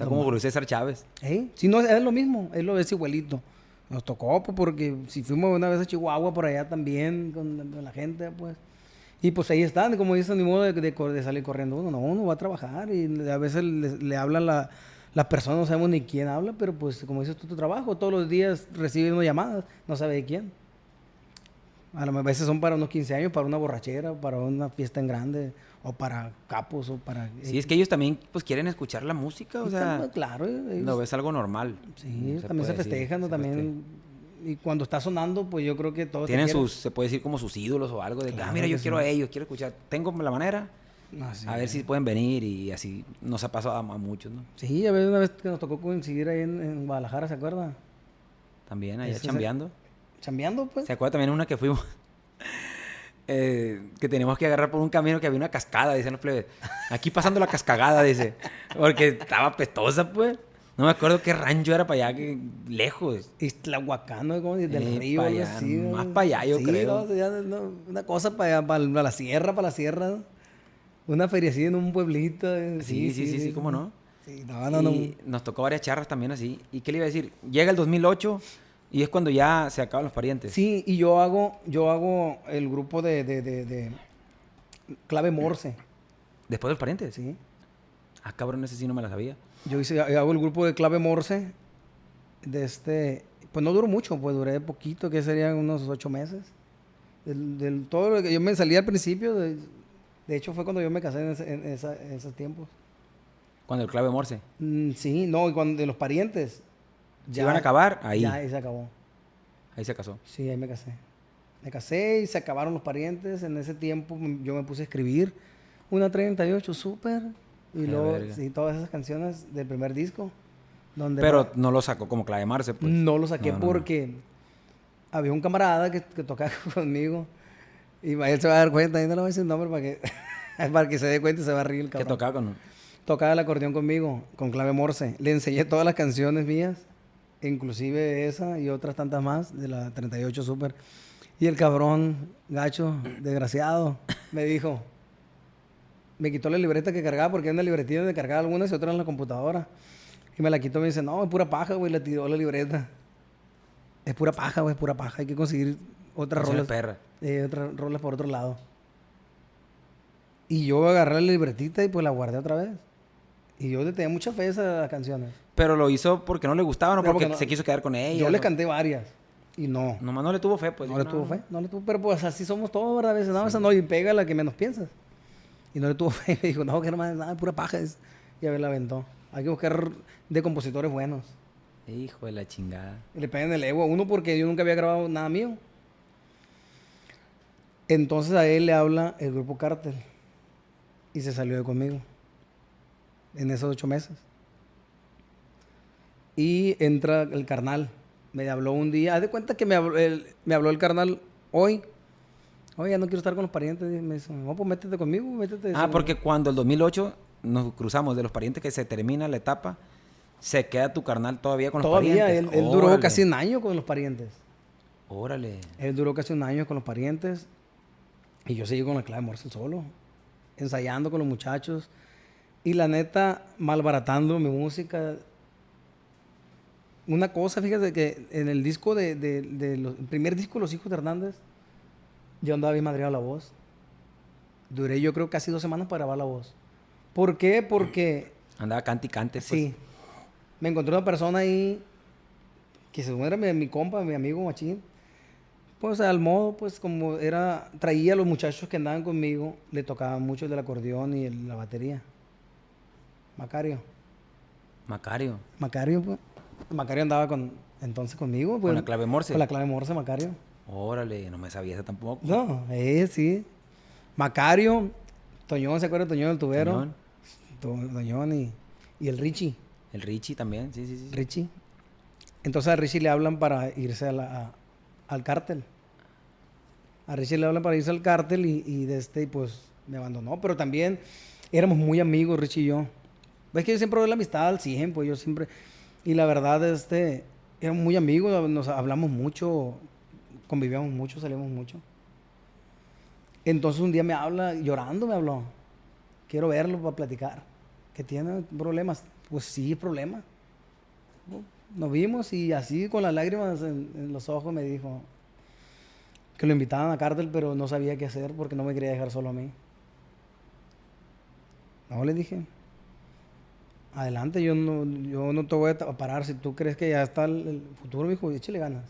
Está como Julio César Chávez. ¿Eh? Sí, no, es lo mismo, es lo es igualito. Nos tocó, pues, porque si fuimos una vez a Chihuahua por allá también con, la gente, pues. Y pues ahí están, como dicen, ni modo de, salir corriendo uno. No, uno va a trabajar y a veces le, hablan la- las personas, no sabemos ni quién habla, pero pues como dices tú, tu trabajo, todos los días recibes unas llamadas, no sabe de quién. A veces son para unos 15 años, para una borrachera, para una fiesta en grande, o para capos, o para... Sí, es que ellos también pues quieren escuchar la música, o sea, tam- claro, ellos- no es algo normal. sí, se también se decir, festejan, ¿no? se también... Y cuando está sonando, pues yo creo que todos... Tienen quieren. sus, se puede decir como sus ídolos o algo de que, ah, mira, yo quiero a ellos, quiero escuchar. Tengo la manera, Así a ver es. si pueden venir y así nos ha pasado a, a muchos, ¿no? Sí, a ver, una vez que nos tocó coincidir ahí en, en Guadalajara, ¿se acuerda? También allá chambeando. Chambeando, pues. ¿Se acuerda también una que fuimos? Eh, que teníamos que agarrar por un camino que había una cascada, dicen los plebes. Aquí pasando la cascagada, dice. Porque estaba pestosa, pues. No me acuerdo qué rancho era para allá, que lejos. Y Tlahuacano, como del Eh, río, allá, así. ¿no? más pa' allá, yo Sí, creo. no, ya, no, una cosa para allá, para, la sierra, para la sierra. ¿no? Una feriecilla en un pueblito. eh, Sí, sí, sí, sí, cómo no. Sí, no, no, no. Y nos tocó varias charras también así. ¿Y qué le iba a decir? Llega el 2008 y es cuando ya se acaban los parientes. Sí, y yo hago, yo hago el grupo de, de, de, de clave Morse, Después de los parientes. ¿sí? Ah, cabrón, ese sí no me la sabía. Yo hice, hago el grupo de clave Morse de este, pues no duró mucho, pues duré poquito, que serían unos ocho meses. Del, del- todo lo que yo me salí al principio, de, de hecho fue cuando yo me casé en, ese- en esa- en esos tiempos. Cuando el clave morse. Mm, sí, no, y cuando de los parientes. ¿Se iban a acabar? Ahí. Ya, ahí se acabó. Ahí se casó. Sí, ahí me casé. Me casé y se acabaron los parientes. En ese tiempo yo me puse a escribir una 38 súper. Y la luego, verga. sí, todas esas canciones del primer disco. Donde Pero no lo sacó como clave marce, pues. no lo saqué No, no, no. porque había un camarada que, que tocaba conmigo. Y él se va a dar cuenta. Y no le voy a decir el nombre para que, para que se dé cuenta y se va a reír el cabrón. tocaba con... Tocaba el acordeón conmigo, con clave morse. Le enseñé todas las canciones mías, inclusive esa y otras tantas más de la 38 Super. Y el cabrón, gacho, desgraciado, me dijo, me quitó la libreta que cargaba porque era una libretilla donde cargaba algunas y otras en la computadora. Y me la quitó y me dice, no, es pura paja, güey, le tiró la libreta. Es pura paja, güey, es pura paja. Hay que conseguir otras rolas. perra. Eh, otras rolas por otro lado. Y yo agarré la libretita y pues la guardé otra vez. Y yo le tenía mucha fe a esas canciones. Pero lo hizo porque no le gustaban o No, porque, porque no- se quiso quedar con ella. yo le ¿no? canté varias. Y no. Nomás no le tuvo fe, pues. no le tuvo fe. No le tuvo Pero pues así somos todos, ¿verdad? A veces, no, esa no, y pega la que menos piensas. Y no le tuvo fe. Me dijo, no, que hermano, nada, pura paja. es". Y a ver, la aventó. Hay que buscar de compositores buenos. Hijo de la chingada. Y le pegan el ego a uno porque yo nunca había grabado nada mío. Entonces a él le habla el grupo Cártel. Y se salió de conmigo. En esos ocho meses. Y entra el carnal. Me habló un día. Haz de cuenta que me habló el, me habló el carnal hoy. Oye, ya no quiero estar con los parientes. Me dice, no, pues métete conmigo, métete. Ah, porque cuando el 2008 nos cruzamos de los parientes que se termina la etapa, se queda tu carnal todavía con los Todavía, él, parientes. él duró casi un año con los parientes. Órale. Él duró casi un año con los parientes y yo seguí con la clave Morse solo, ensayando con los muchachos y la neta malbaratando mi música. Una cosa, fíjate que en el disco de, de- de los, el primer disco de Los Hijos de Hernández, yo andaba bien madreado la voz. Duré yo creo casi dos semanas para grabar la voz. ¿Por qué? Porque Andaba cante y cante, pues. Sí. Me encontré una persona ahí que se era mi, mi compa, mi amigo machín. Pues al modo, pues como era, traía a los muchachos que andaban conmigo, le tocaba mucho el del acordeón y el- la batería. Macario. Macario. Macario, pues. Macario andaba con, entonces conmigo. Pues, Con la clave Morse. Con la clave Morse, Macario. Órale, no me sabía esa tampoco. No, eh, sí. Macario, Toñón, ¿se acuerda de Toñón el tubero? Toñón. To- Toñón y, y el Richie. El Richie también, sí, sí, sí. Richie. Entonces a Richie le hablan para irse a la- a- al cártel. A Richie le hablan para irse al cártel y, y de este, pues me abandonó. Pero también éramos muy amigos, Richie y yo. Ves que yo siempre doy la amistad al 100, pues yo siempre. Y la verdad, este, éramos muy amigos, nos hablamos mucho, convivíamos mucho, salíamos mucho. Entonces un día me habla, llorando me habló. Quiero verlo para platicar. ¿Que tiene problemas? Pues sí, problema. Nos vimos y así con las lágrimas en, en los ojos me dijo, que lo invitaban a cártel, pero no sabía qué hacer porque no me quería dejar solo a mí. No, le dije, adelante, yo no, yo no te voy a parar. Si tú crees que ya está el, el futuro, me dijo, échale ganas.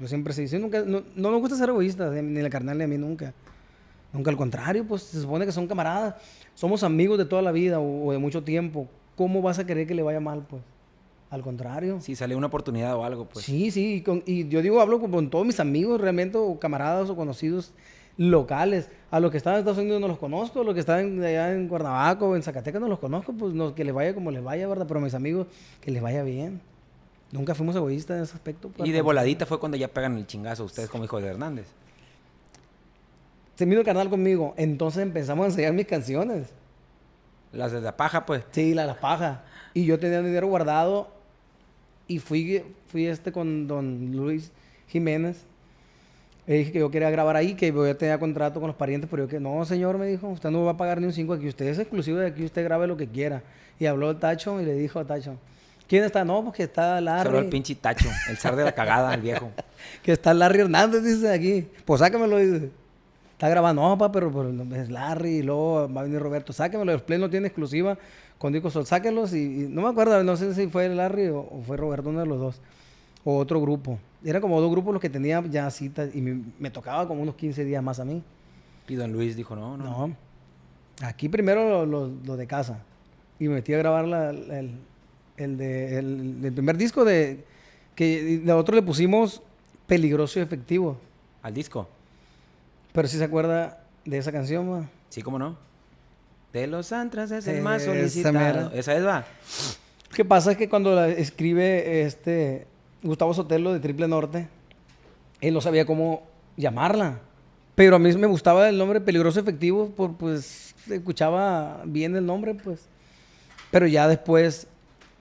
Yo siempre sí, sí, nunca, no, no me gusta ser egoísta, ni la carnal ni a mí nunca. Nunca al contrario, pues se supone que son camaradas, somos amigos de toda la vida o, o de mucho tiempo. ¿Cómo vas a querer que le vaya mal, pues? Al contrario. Si sale una oportunidad o algo, pues. Sí, sí, y, con- y yo digo, hablo con, con todos mis amigos realmente, o camaradas o conocidos locales. A los que están en Estados Unidos no los conozco, a los que están allá en Cuernavaca o en Zacatecas no los conozco, pues no, que les vaya como les vaya, ¿verdad? Pero mis amigos, que les vaya bien. Nunca fuimos egoístas en ese aspecto. pues, Y de voladita fue cuando ya pegan el chingazo ustedes como hijo de Hernández. Se vino el carnal conmigo, entonces empezamos a enseñar mis canciones. Las de la paja, pues. Sí, la, las pajas. Y yo tenía dinero guardado y fui, fui este con don Luis Jiménez. Le dije que yo quería grabar ahí, que yo ya tenía contrato con los parientes, pero yo que no, señor, me dijo, usted no va a pagar ni un 5 aquí, usted es exclusivo de aquí, usted grabe lo que quiera. Y habló el Tacho y le dijo a Tacho, ¿quién está? No, pues que está Solo el Larry, pinche tacho, el zar de la cagada, el viejo. que está Larry Hernández, dice aquí. Pues sácamelo, dice. Está grabando, no, papá, pero, pero es Larry y luego va a venir Roberto. Sáquenmelo, el Play no tiene exclusiva con Disco Sol. Sáquenlos y, y no me acuerdo, no sé si fue Larry o, o fue Roberto, uno de los dos. O otro grupo. Era como dos grupos los que tenía ya citas y me, me tocaba como unos 15 días más a mí. Y don Luis dijo, no, no. No. Aquí primero lo, lo- lo de casa. Y me metí a grabar la- la- el, el de, el, el primer disco de... Que nosotros le pusimos Peligroso y Efectivo. Al disco. Pero si se acuerda de esa canción, ma? Sí, cómo no. De los antras es el más Esa solicitado. mera. Esa es, va. Lo que pasa es que cuando la escribe este Gustavo Sotelo de Triple Norte, él no sabía cómo llamarla. Pero a mí me gustaba el nombre Peligroso Efectivo, por, pues escuchaba bien el nombre, pues. Pero ya después,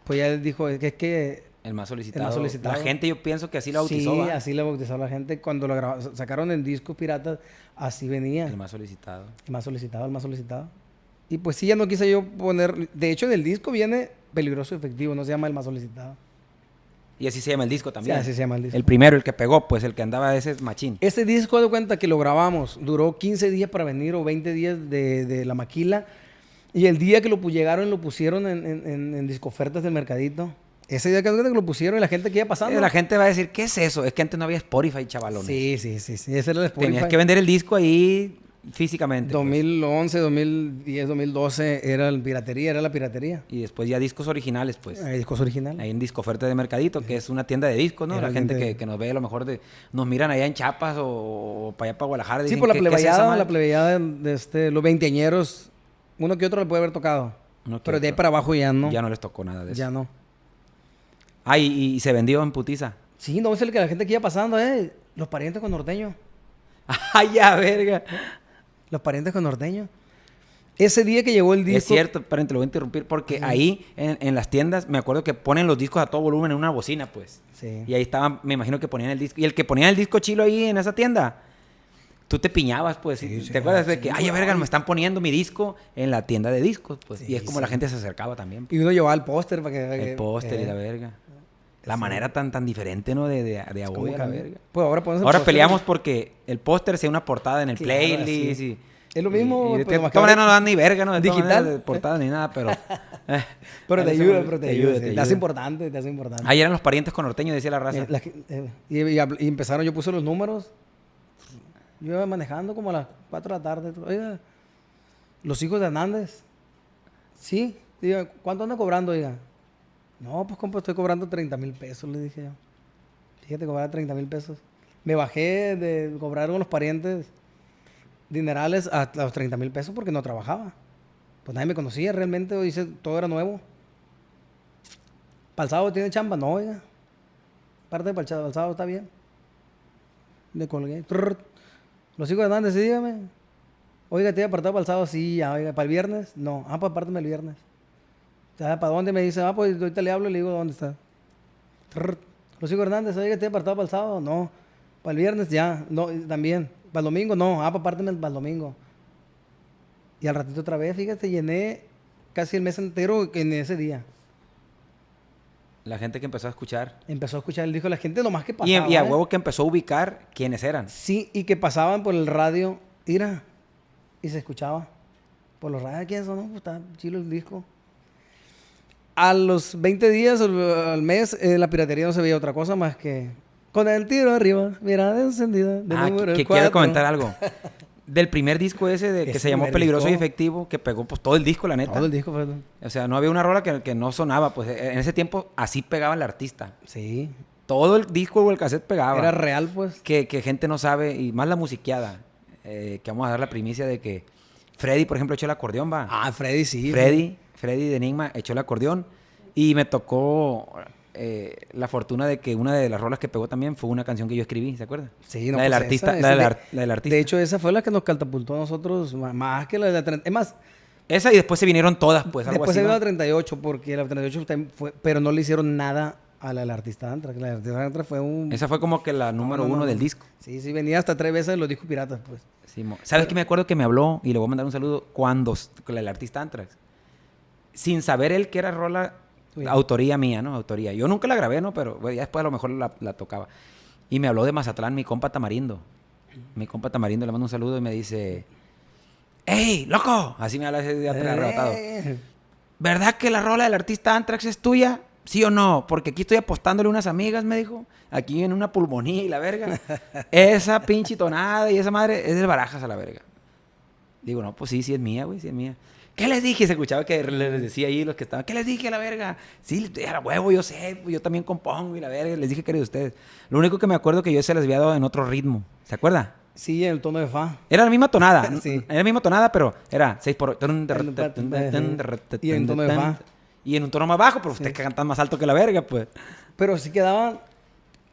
pues ya él dijo que es que... El más solicitado. solicitado. La gente yo pienso que así lo bautizó, sí, va. así la bautizó la gente. Cuando lo sacaron en discos piratas, así venía. El más solicitado. El más solicitado, el más solicitado. Y pues sí, ya no quise yo poner. De hecho, en el disco viene peligroso efectivo, no se llama el más solicitado. Y así se llama el disco también. Sí, así se llama el disco. El primero, el que pegó, pues el que andaba ese es machín. Ese disco, de cuenta que lo grabamos, duró 15 días para venir o 20 días de, de la maquila. Y el día que lo llegaron, lo pusieron en, en, en, en discofertas del mercadito. Ese día que que lo pusieron y la gente que iba pasando. Eh, La gente va a decir, ¿qué es eso? Es que antes no había Spotify, chavalones. Sí, sí, sí, sí. Ese era el Spotify. Tenías que vender el disco ahí físicamente. pues. 2011, 2010, 2012 era el piratería, era la piratería. Y después ya discos originales, pues. Eh, discos originales. Ahí en Disco Oferta de Mercadito, que es una tienda de discos, ¿no? Era La gente que, que nos ve a lo mejor de... Nos miran allá en Chiapas o, o para allá para Guadalajara. Sí, dicen, por la "¿Qué- qué es esa plebeyada, madre?". la plebeyada de, este, los veinteañeros, uno que otro le puede haber tocado. Uno pero de ahí para abajo ya no. Ya no les tocó nada de eso. Ya no. Ah, y, y se vendió en putiza. Sí, no es el que la gente que iba pasando, eh. Los parientes con norteño. ¡Ay, ya, verga! Los parientes con norteño. Ese día que llegó el disco. Es cierto, esperen, te lo voy a interrumpir, porque ahí en, en las tiendas me acuerdo que ponen los discos a todo volumen en una bocina, pues. Sí. Y ahí estaban, me imagino que ponían el disco. Y el que ponía el disco chilo ahí en esa tienda, tú te piñabas, pues. Sí, ¿Te acuerdas de que, ay, verga, me están poniendo mi disco en la tienda de discos, pues? Sí, y es como la gente se acercaba también. Y uno llevaba el póster para que. El póster y eh, la verga. La sí. manera tan, tan diferente, ¿no? De, de, de cómo hoy a la cambia. verga. Pues ahora Ahora peleamos porque el póster sea una portada en el Claro, playlist. sí. Y, Es lo mismo, y- y de pues, todas maneras no dan ni verga, ¿no? De Digital. de portada ni nada, pero. eh, Pero te ayuda, pero te, ayuda. Te, hace importante, te hace importante. Ahí eran los parientes con norteño, decía la raza. Eh, la eh, y, y habl- y empezaron, yo puse los números. Yo iba manejando como a las 4 de la tarde. Oiga, los hijos de Hernández. Sí. Diga, ¿cuánto andan cobrando, oiga? No, pues compa, estoy cobrando 30 mil pesos, le dije yo. Fíjate, cobrar 30 mil pesos. Me bajé de cobrar con los parientes dinerales a los 30 mil pesos porque no trabajaba. Pues nadie me conocía realmente, hice, todo era nuevo. ¿Para el sábado tiene chamba? No, oiga. Parte sábado, el sábado está bien. Le colgué. Los hijos de Hernández, sí, dígame. Oiga, ¿tiene apartado para? Sí, ya, oiga. ¿Para el viernes? No. Ah, pues apártame el viernes. ¿Para dónde? Me dice, ah, pues ahorita le hablo y le digo dónde está. De Hernández, oiga, ¿tiene apartado para el sábado? No. ¿Para el viernes? Ya. No, y también. ¿Para el domingo? No. Ah, apártame para el domingo. Y al ratito otra vez, fíjate, llené casi el mes entero en ese día. La gente que empezó a escuchar. Empezó a escuchar el disco, la gente lo más que Y, pasaba. y a ¿eh? huevo que empezó a ubicar quiénes eran. Sí, y que pasaban por el radio, mira, y se escuchaba por los radios. ¿Quién son? No, pues está chilo el disco. A los 20 días, al, mes, en la piratería no se veía otra cosa más que con el tiro arriba, mirada encendida. De Ah, número que, quiero comentar algo. Del primer disco ese de, que se llamó Peligroso y. Efectivo, que pegó pues todo el disco, la neta. Todo el disco fue. O sea, no había una rola que, que no sonaba. Pues en ese tiempo así pegaba el artista. Sí, Todo el disco o el cassette pegaba. era real, pues. que, que gente no sabe, y más la musiqueada, eh, que vamos a dar la primicia de que Freddy, por ejemplo, echó el acordeón, va. Ah, Freddy sí. Freddy, Freddy de Enigma echó el acordeón y me tocó eh, la fortuna de que una de las rolas que pegó también fue una canción que yo escribí, ¿se acuerda? Sí, no, la del pues artista, esa, la, del ar- la del artista. De hecho, esa fue la que nos catapultó a nosotros más que la de la 30. Es más, esa y después se vinieron todas, pues algo después así. se vino ¿no? la 38, porque la 38 también fue, pero no le hicieron nada a la del artista Antrax. La del artista Antrax fue un. Esa fue como que la número no, no, uno no. del disco. Sí, sí, venía hasta tres veces en los discos piratas, pues. Sí, ¿Sabes qué me acuerdo que me habló? Y le voy a mandar un saludo cuando el artista Antrax. Sin saber él que era rola, autoría mía, ¿no? Autoría. Yo nunca la grabé, ¿no? Pero bueno, ya después a lo mejor la, la tocaba. Y me habló de Mazatlán, mi compa Tamarindo. Mi compa Tamarindo le mando un saludo y me dice: ¡Ey, loco! Así me habla ese día arrebatado. Eh, ¿Verdad que la rola del artista Antrax es tuya? ¿Sí o no? Porque aquí estoy apostándole unas amigas, me dijo. Aquí en una pulmonía y la verga. esa pinche tonada y esa madre es del barajas a la verga. Digo, no, pues sí, sí es mía, güey, sí es mía. ¿Qué les dije? Se escuchaba que les decía ahí los que estaban. ¿Qué les dije a la verga? Sí, era huevo, yo sé, pues yo también compongo y la verga. Les dije que era de ustedes. Lo único que me acuerdo que yo se les había dado en otro ritmo. ¿Se acuerda? Sí, en el tono de fa. Era la misma tonada. Sí. Era la misma tonada, pero era 6 por Y en tono de fa. Y en un tono más bajo, pero usted canta más alto que la verga, pues. Pero sí quedaba.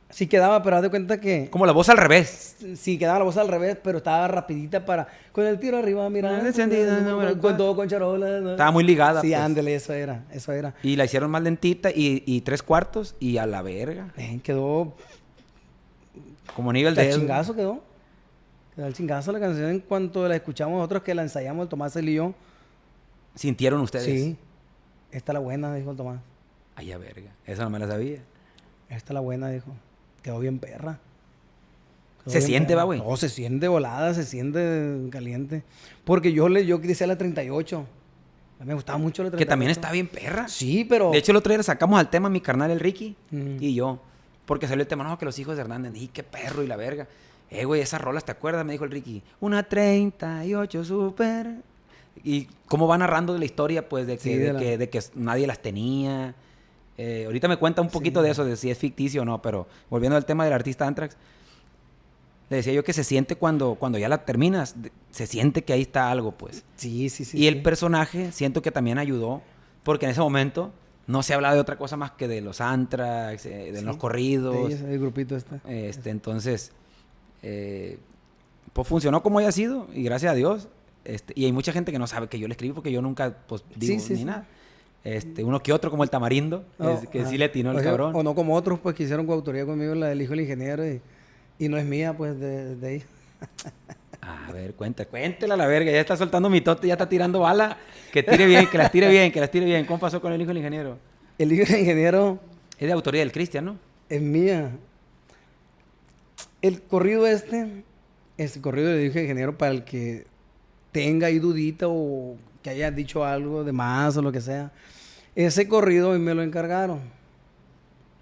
Sí quedaba, pero haz de cuenta que. Como la voz al revés. Sí, quedaba la voz al revés, pero estaba rapidita para. Con el tiro arriba, mira. Con todo con charola. ¿no? Estaba muy ligada, Sí, pues. ándale, eso era. Eso era. Y la hicieron más lentita y, y tres cuartos y a la verga. Eh, quedó. Como nivel El de... chingazo quedó. Quedó el chingazo la canción en cuanto la escuchamos nosotros que la ensayamos el Tomás él y yo. ¿Sintieron ustedes? Sí. Esta es la buena, dijo el Tomás. Ay, a verga. Esa no me la sabía. Esta es la buena, dijo. Quedó bien perra. Quedó Se bien siente, perra. va, güey. No, se siente volada, se siente caliente. Porque yo le yo decía la 38. A mí me gustaba mucho la 38. Que también está bien perra. Sí, pero. De hecho, el otro día le sacamos al tema mi carnal, el Ricky, Mm. y yo. Porque salió el tema, no, que los hijos de Hernández, y qué perro y la verga. Eh, güey, esas rolas, ¿te acuerdas? Me dijo el Ricky. Una 38 super. Y cómo va narrando de la historia, pues, de que, Sí, de de la- que, de que nadie las tenía. Eh, ahorita me cuenta un poquito Sí. de eso, de si es ficticio o no, pero volviendo al tema del artista Antrax, le decía yo que se siente cuando, cuando ya la terminas, se siente que ahí está algo, pues. Sí, sí, sí. y el sí. personaje siento que también ayudó, porque en ese momento no se hablaba de otra cosa más que de los Antrax, eh, de Sí, los corridos. ellos, el grupito este. este, entonces, eh, pues funcionó como haya sido, y gracias a Dios. Este, y hay mucha gente que no sabe que yo le escribí porque yo nunca pues, digo Sí, sí, ni sí. nada. Este, uno que otro como el tamarindo, que ajá. sí le atinó el O sea, cabrón. O no como otros, pues, que hicieron coautoría conmigo, la del hijo del ingeniero, y, y no es mía, pues, de, de ahí. A ver, cuenta, cuéntela la verga. Ya está soltando mi tote, ya está tirando bala. Que tire bien, que las tire bien, que las tire bien. ¿Cómo pasó con el hijo del ingeniero? El hijo del ingeniero Es de autoría del Cristian, ¿no? es mía. El corrido este es el corrido del hijo del ingeniero para el que tenga ahí dudita o que haya dicho algo de más o lo que sea. Ese corrido hoy me lo encargaron.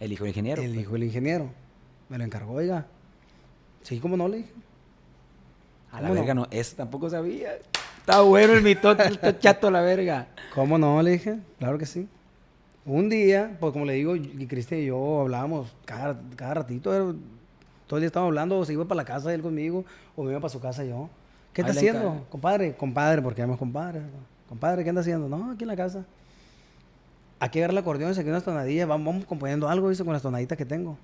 El hijo del ingeniero. el pues. hijo del ingeniero. Me lo encargó, oiga. Sí, como no le dije. A la verga no, eso tampoco sabía. Está bueno el mitote, está chato a la verga. ¿Cómo no? Le dije, claro que sí. Un día, pues como le digo, y Cristian y yo hablábamos cada, cada ratito, era- todo el día estábamos hablando, o se iba para la casa él conmigo, o me iba para su casa yo. ¿Qué Ahí está haciendo? Compadre, compadre, porque además compadre. Compadre, ¿qué anda haciendo? No, aquí en la casa. Aquí agarra el acordeón saqué unas tonadillas, vamos, vamos componiendo algo, dice, con las tonaditas que tengo.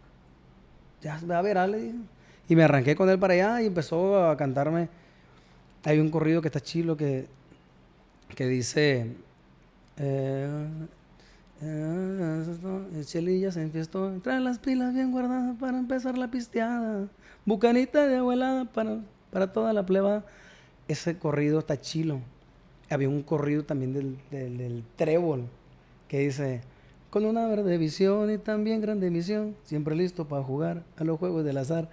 Ya, a ver, le dije. Y me arranqué con él para allá y empezó a cantarme. Hay un corrido que está chilo que, que dice... Eh, eh, el Chelilla se enfiestó. Trae las pilas bien guardadas para empezar la pisteada. Bucanita de abuelada para, para toda la pleba. Ese corrido está chilo. Había un corrido también del, del, del trébol que dice: Con una verde visión y también grande misión, siempre listo para jugar a los juegos del azar.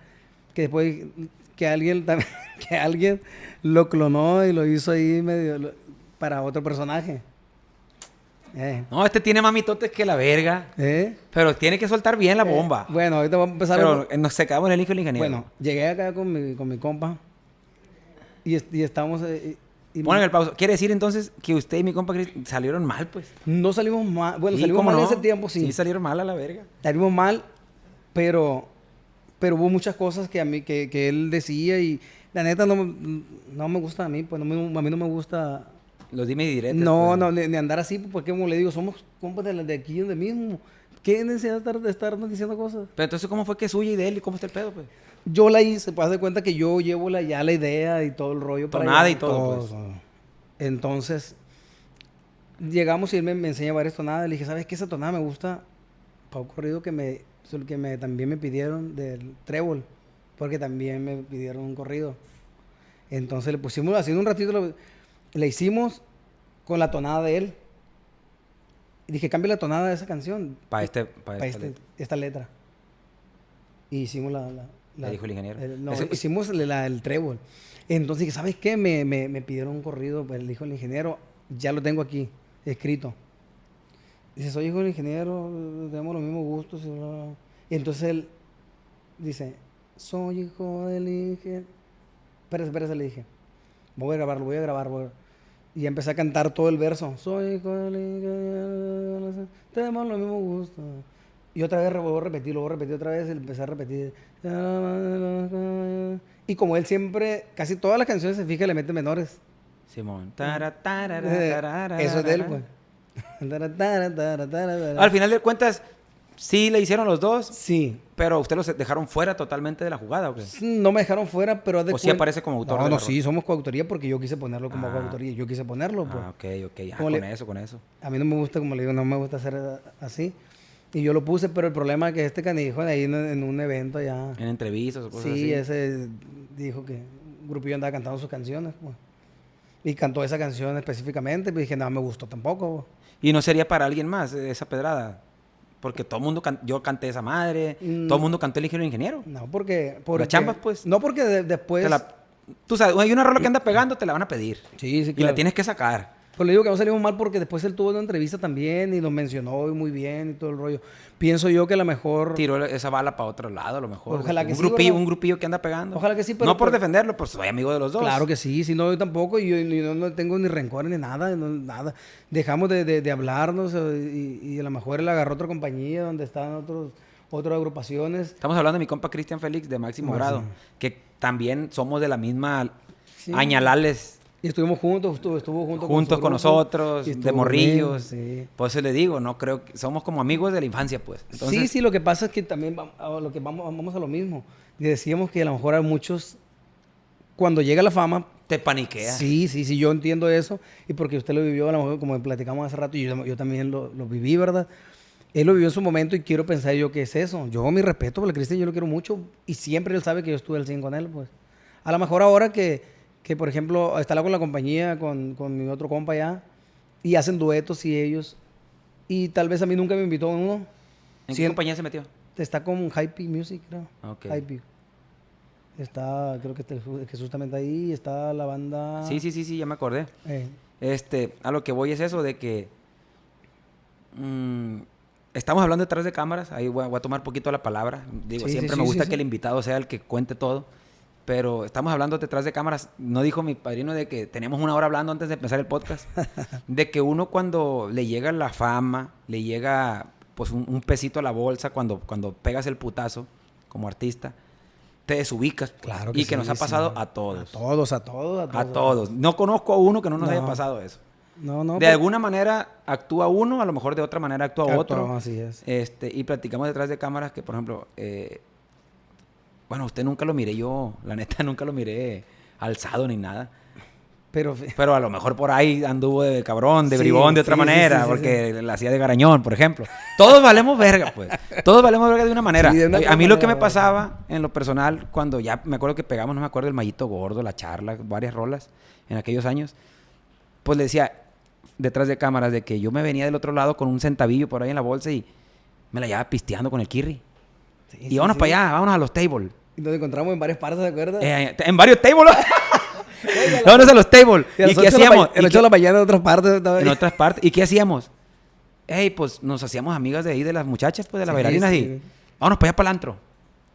Que después que alguien que alguien lo clonó y lo hizo ahí medio para otro personaje. Eh, No, este tiene mamitotes que la verga. ¿eh? Pero tiene que soltar bien la bomba. Eh, bueno, ahorita vamos a empezar. pero a- nos se quedamos en el hijo del ingeniero. bueno, llegué acá con mi, con mi compa y, est- y estamos... y- y Ponen el pausa. Quiere decir entonces que usted y mi compa Chris salieron mal, pues. no salimos mal. Bueno, Sí, salimos ¿cómo mal en no? ese tiempo, sí. Sí, salieron mal a la verga. salimos mal, pero, pero hubo muchas cosas que a mí, que, que él decía y la neta no, me- no me gusta a mí, pues no me- a mí no me gusta, Los dime y diretes. no, pues. no, ni, ni andar así, pues, porque como le digo, somos compas de, de aquí donde mismo, ¿qué necesidad de estar, de estarnos diciendo cosas? Pero entonces, ¿cómo fue que es suya y de él y cómo está el pedo, pues? Yo la hice, pues de cuenta que yo llevo la, ya la idea y todo el rollo para Tonada allá, y todo, pues. Entonces, llegamos y él me, me enseña varias tonadas. Le dije, ¿sabes qué? Esa tonada me gusta para un corrido que me, que me también me pidieron del trébol, porque también me pidieron un corrido. Entonces le pusimos, haciendo un ratito, lo- le hicimos con la tonada de él. Y dije, cambia la tonada de esa canción Para este. Para esta este- esta letra. Y hicimos la... la, Le dijo el ingeniero. el- no, Ese- hicimos la- la- el trébol. Entonces dije, ¿sabes qué? Me, me, me pidieron un corrido, pues le dijo el ingeniero, ya lo tengo aquí, escrito. Dice, soy hijo del ingeniero, tenemos los mismos gustos. Y, bla, bla, bla". Y entonces él dice, soy hijo del ingeniero. Espérese, espérese, le dije. Voy a grabarlo, voy a grabar. voy a-". Y empecé a cantar todo el verso. Soy hijo del ingeniero, tenemos los mismos gustos. Y otra vez re- vuelvo a repetir, lo vuelvo a repetir otra vez, empecé a repetir. Y como él siempre, casi todas las canciones se fija, le mete menores. Simón. Eh, Eso es de él, pues. Al final de cuentas, sí le hicieron los dos, Sí. pero usted los dejaron fuera totalmente de la jugada, ¿o qué? No me dejaron fuera, pero de ¿O sí aparece como autor No, no, sí, somos coautoría porque yo quise ponerlo como Ah. coautoría. Yo quise ponerlo, pues. Ah, ok, ok. Ah, ¿Cómo con le- eso, con eso. A mí no me gusta, como le digo, no me gusta hacer eh, así. Y yo lo puse, pero el problema es que este canijo de ahí en, en un evento allá. En entrevistas o cosas Sí, así. ese dijo que un grupillo andaba cantando sus canciones, pues. Y cantó esa canción específicamente, pues dije, no, me gustó tampoco. pues. Y no sería para alguien más esa pedrada. Porque todo el mundo, can- yo canté esa madre, Mm. todo el mundo cantó el ingeniero ingeniero. No, porque... porque chambas, pues. No, porque de- después... Te la- tú sabes, hay una rola que anda pegando, te la van a pedir. Sí, sí, Y claro. la tienes que sacar. Pues le digo que no salimos mal porque después él tuvo una entrevista también y nos mencionó muy bien y todo el rollo. Pienso yo que a lo mejor... Tiró esa bala para otro lado, a lo mejor. Ojalá que un sí, grupillo, ¿verdad? un grupillo que anda pegando. Ojalá que sí, pero No por defenderlo, pues soy amigo de los dos. Claro que sí, si no, yo tampoco, y yo, no tengo ni rencor ni nada, no- nada. Dejamos de, de- de hablarnos eh, y, y a lo mejor él agarró otra compañía donde estaban otros, otras agrupaciones. Estamos hablando de mi compa Cristian Félix de máximo Máximo. grado, que también somos de la misma Sí. añalales, Y estuvimos juntos, estuvo, estuvo junto juntos con nosotros, y de estuvo morrillos. bien, sí. Por eso le digo, no creo que somos como amigos de la infancia, pues. Entonces, sí, sí, lo que pasa es que también vam- a lo que vamos, vamos a lo mismo. Y decíamos que a lo mejor hay muchos, cuando llega la fama, te paniquea. Sí, sí, sí, yo entiendo eso. Y porque usted lo vivió, a lo mejor, como platicamos hace rato, y yo, yo también lo, lo viví, ¿verdad? Él lo vivió en su momento y quiero pensar yo que es eso. Yo, mi respeto por el Cristian, yo lo quiero mucho. Y siempre él sabe que yo estuve al 100 con él, pues. A lo mejor ahora que, que por ejemplo, está con la compañía, con, con mi otro compa allá, y hacen duetos y ellos. Y tal vez a mí nunca me invitó uno. ¿En Sí, qué compañía se metió? Está con Hype Music, creo. Ok. Hype. Está, creo que, que justamente ahí está la banda. Sí, sí, sí, sí, ya me acordé. Eh, Este, a lo que voy es eso de que mm, estamos hablando detrás de cámaras, ahí voy a, voy a tomar poquito la palabra. Digo, Sí, siempre sí, me gusta que el invitado sea el que cuente todo, pero estamos hablando detrás de cámaras. No dijo mi padrino de que tenemos una hora hablando antes de empezar el podcast, de que uno cuando le llega la fama, le llega pues un, un pesito a la bolsa cuando, cuando pegas el putazo como artista, te desubicas. pues, Claro y que sí, nos ha sí. pasado a todos. A todos, a todos, a todos. A todos. No conozco a uno que no nos haya pasado eso. No, no. de pues, alguna manera actúa uno, a lo mejor de otra manera actúa actuamos, otro. Así es. Este, y platicamos detrás de cámaras que, por ejemplo, eh, bueno, usted nunca lo miré yo, la neta nunca lo miré alzado ni nada. Pero Pero a lo mejor por ahí anduvo de cabrón, de Sí, bribón de otra sí, manera, sí, porque la hacía de garañón, por ejemplo. Todos valemos verga, pues. Todos valemos verga de una manera. Sí, de una a mí lo que me pasaba en lo personal, cuando ya me acuerdo que pegamos, no me acuerdo, el Mallito Gordo, la charla, varias rolas en aquellos años, pues le decía, detrás de cámaras de que yo me venía del otro lado con un centavillo por ahí en la bolsa y me la llevaba pisteando con el Kirri. Sí, Y sí, vámonos sí. para allá, vámonos a los tables. Y nos encontramos en varias partes, ¿te acuerdas? Eh, en varios tables. vámonos a los tables. Y a ¿Y qué hacíamos? En ¿Y las qué- 8 de la mañana en otras partes. en otras partes. ¿Y qué hacíamos? Ey, pues nos hacíamos amigas de ahí, de las muchachas, pues de las bailarinas y vámonos para allá para el antro.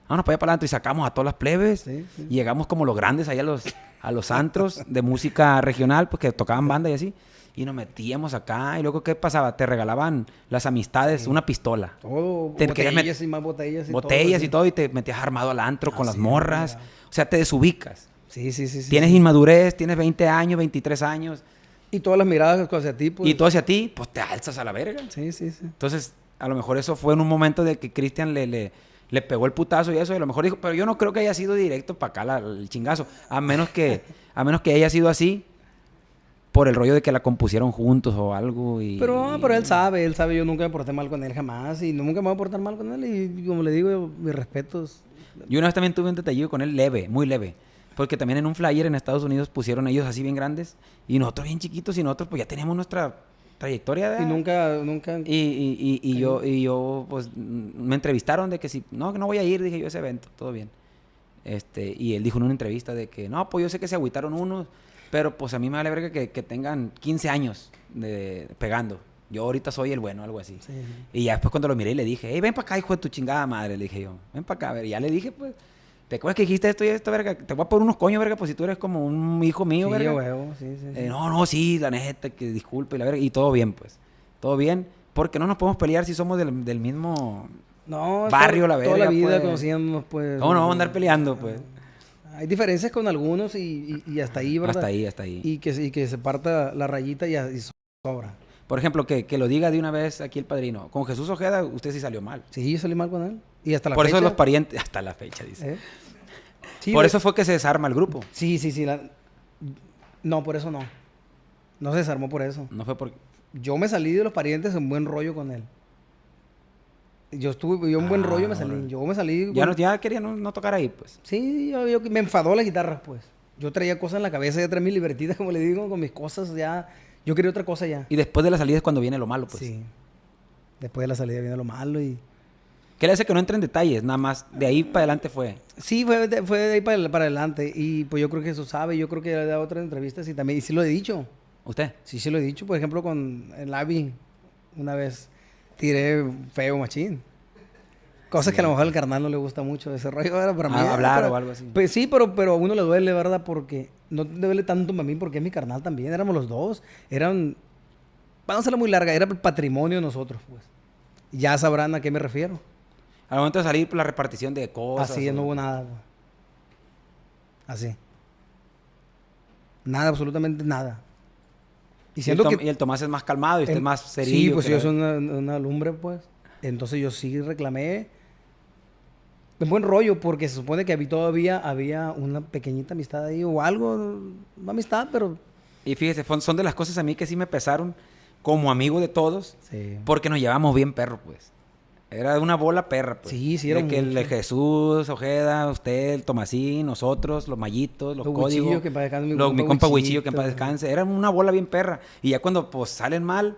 Vámonos para allá para el antro y sacamos a todas las plebes. Y llegamos como los grandes ahí a los, a los antros de música regional, pues que tocaban banda y así. Y nos metíamos acá. Y luego, ¿qué pasaba? Te regalaban las amistades una pistola. Todo, Te botellas y más botellas y botellas todo. y todo. Y te metías armado al antro con Ah, las sí, morras. mira. O sea, te desubicas. Sí, sí, sí. sí, tienes sí. inmadurez, tienes 20 años, 23 años. Y todas las miradas hacia ti, pues. y todo hacia ti, pues te alzas a la verga. Sí, sí, sí. Entonces, a lo mejor eso fue en un momento de que Cristian le, le, le pegó el putazo y eso, y a lo mejor dijo, pero yo no creo que haya sido directo para acá la- el chingazo, a menos que, a menos que haya sido así por el rollo de que la compusieron juntos o algo. Y, Pero, no, pero él sabe, él sabe, yo nunca me porté mal con él jamás y nunca me voy a portar mal con él y como le digo, mis respetos. Yo una vez también tuve un detallillo con él leve, muy leve. Porque también en un flyer en Estados Unidos pusieron ellos así bien grandes y nosotros bien chiquitos y nosotros pues ya teníamos nuestra trayectoria. Y nunca, nunca... Y, y, y, y yo, y yo, pues, mm, me entrevistaron de que si, no, que no voy a ir, dije yo a ese evento, todo bien. Este, y él dijo en una entrevista de que, no, pues yo sé que se agüitaron unos, pero pues a mí me vale verga que, que tengan 15 años de, pegando. Yo ahorita soy el bueno, algo así. Sí. Y ya después cuando lo miré y le dije, hey, ven para acá, hijo de tu chingada madre, le dije yo, ven para acá, a ver, y ya le dije, pues, ¿te acuerdas que dijiste esto y esto, verga? Te voy a poner unos coños, verga, pues si tú eres como un hijo mío, Sí, verga. huevo, sí, sí, sí. Eh, no, no, sí, la neta, que disculpe, y la verga, y todo bien, pues. Todo bien, porque no nos podemos pelear si somos del, del mismo... No, Barrio, la Toda la verga, vida pues. conociéndonos, pues. ¿Cómo no vamos a andar peleando, pues? Hay diferencias con algunos y, y- y hasta ahí, ¿verdad? Hasta ahí, hasta ahí. Y que, y que se parta la rayita y, y sobra. Por ejemplo, que, que lo diga de una vez aquí el padrino. Con Jesús Ojeda, usted sí salió mal. Sí, yo salí mal con él. Y hasta la Por fecha. eso los parientes... Hasta la fecha, dice. ¿eh? Sí, Por de- eso fue que se desarma el grupo. Sí, sí, sí. la- No, por eso no. No se desarmó por eso. No fue porque... Yo me salí de los parientes en buen rollo con él. Yo estuve, yo en buen Ah, rollo me salí. Yo me salí. Ya, no, ya quería no, no tocar ahí, pues. Sí, yo, yo- me enfadó la guitarra, pues. Yo traía cosas en la cabeza, ya traía mis libertitas, como le digo, con mis cosas, ya. Yo quería otra cosa ya. Y después de la salida es cuando viene lo malo, pues. Sí. Después de la salida viene lo malo y... ¿Qué le hace que no entre en detalles? Nada más, de ahí para adelante fue. Sí, fue de, fue de ahí para, para adelante. Y pues yo creo que eso sabe. Yo creo que le he dado otras entrevistas y también, y sí lo he dicho. ¿Usted? Sí, sí lo he dicho. Por ejemplo, con el Avi, una vez tiré feo machín. Cosas que a lo mejor al carnal no le gusta mucho ese rollo, ¿verdad? Para mí. Ah, hablar para- o algo así. Pues sí, pero, pero a uno le duele, ¿verdad? Porque no te duele tanto a mí porque es mi carnal también. Éramos los dos. Eran. Vamos a hacerla muy larga. Era el patrimonio de nosotros, pues. Ya sabrán a qué me refiero. Al momento de salir, por la repartición de cosas. Así, o- no hubo nada. pues. Así. Nada, absolutamente nada. Y Y el, que. y el Tomás es más calmado y usted es más serio. Sí, pues yo soy una, una lumbre, pues. Entonces yo sí reclamé. De buen rollo, porque se supone que había, todavía había una pequeñita amistad ahí o algo. No amistad, pero. Y fíjese, son de las cosas a mí que sí me pesaron como amigo de todos, Sí. porque nos llevamos bien perro, pues. Era una bola perra, pues. Sí, sí, De era que el de. Jesús, Ojeda, usted, el Tomasín, nosotros, los mallitos, los Los códigos. Que paz descanse, mi los- compa mi compa. Huichillo, que en paz descanse. Era una bola bien perra. Y ya cuando, pues, salen mal,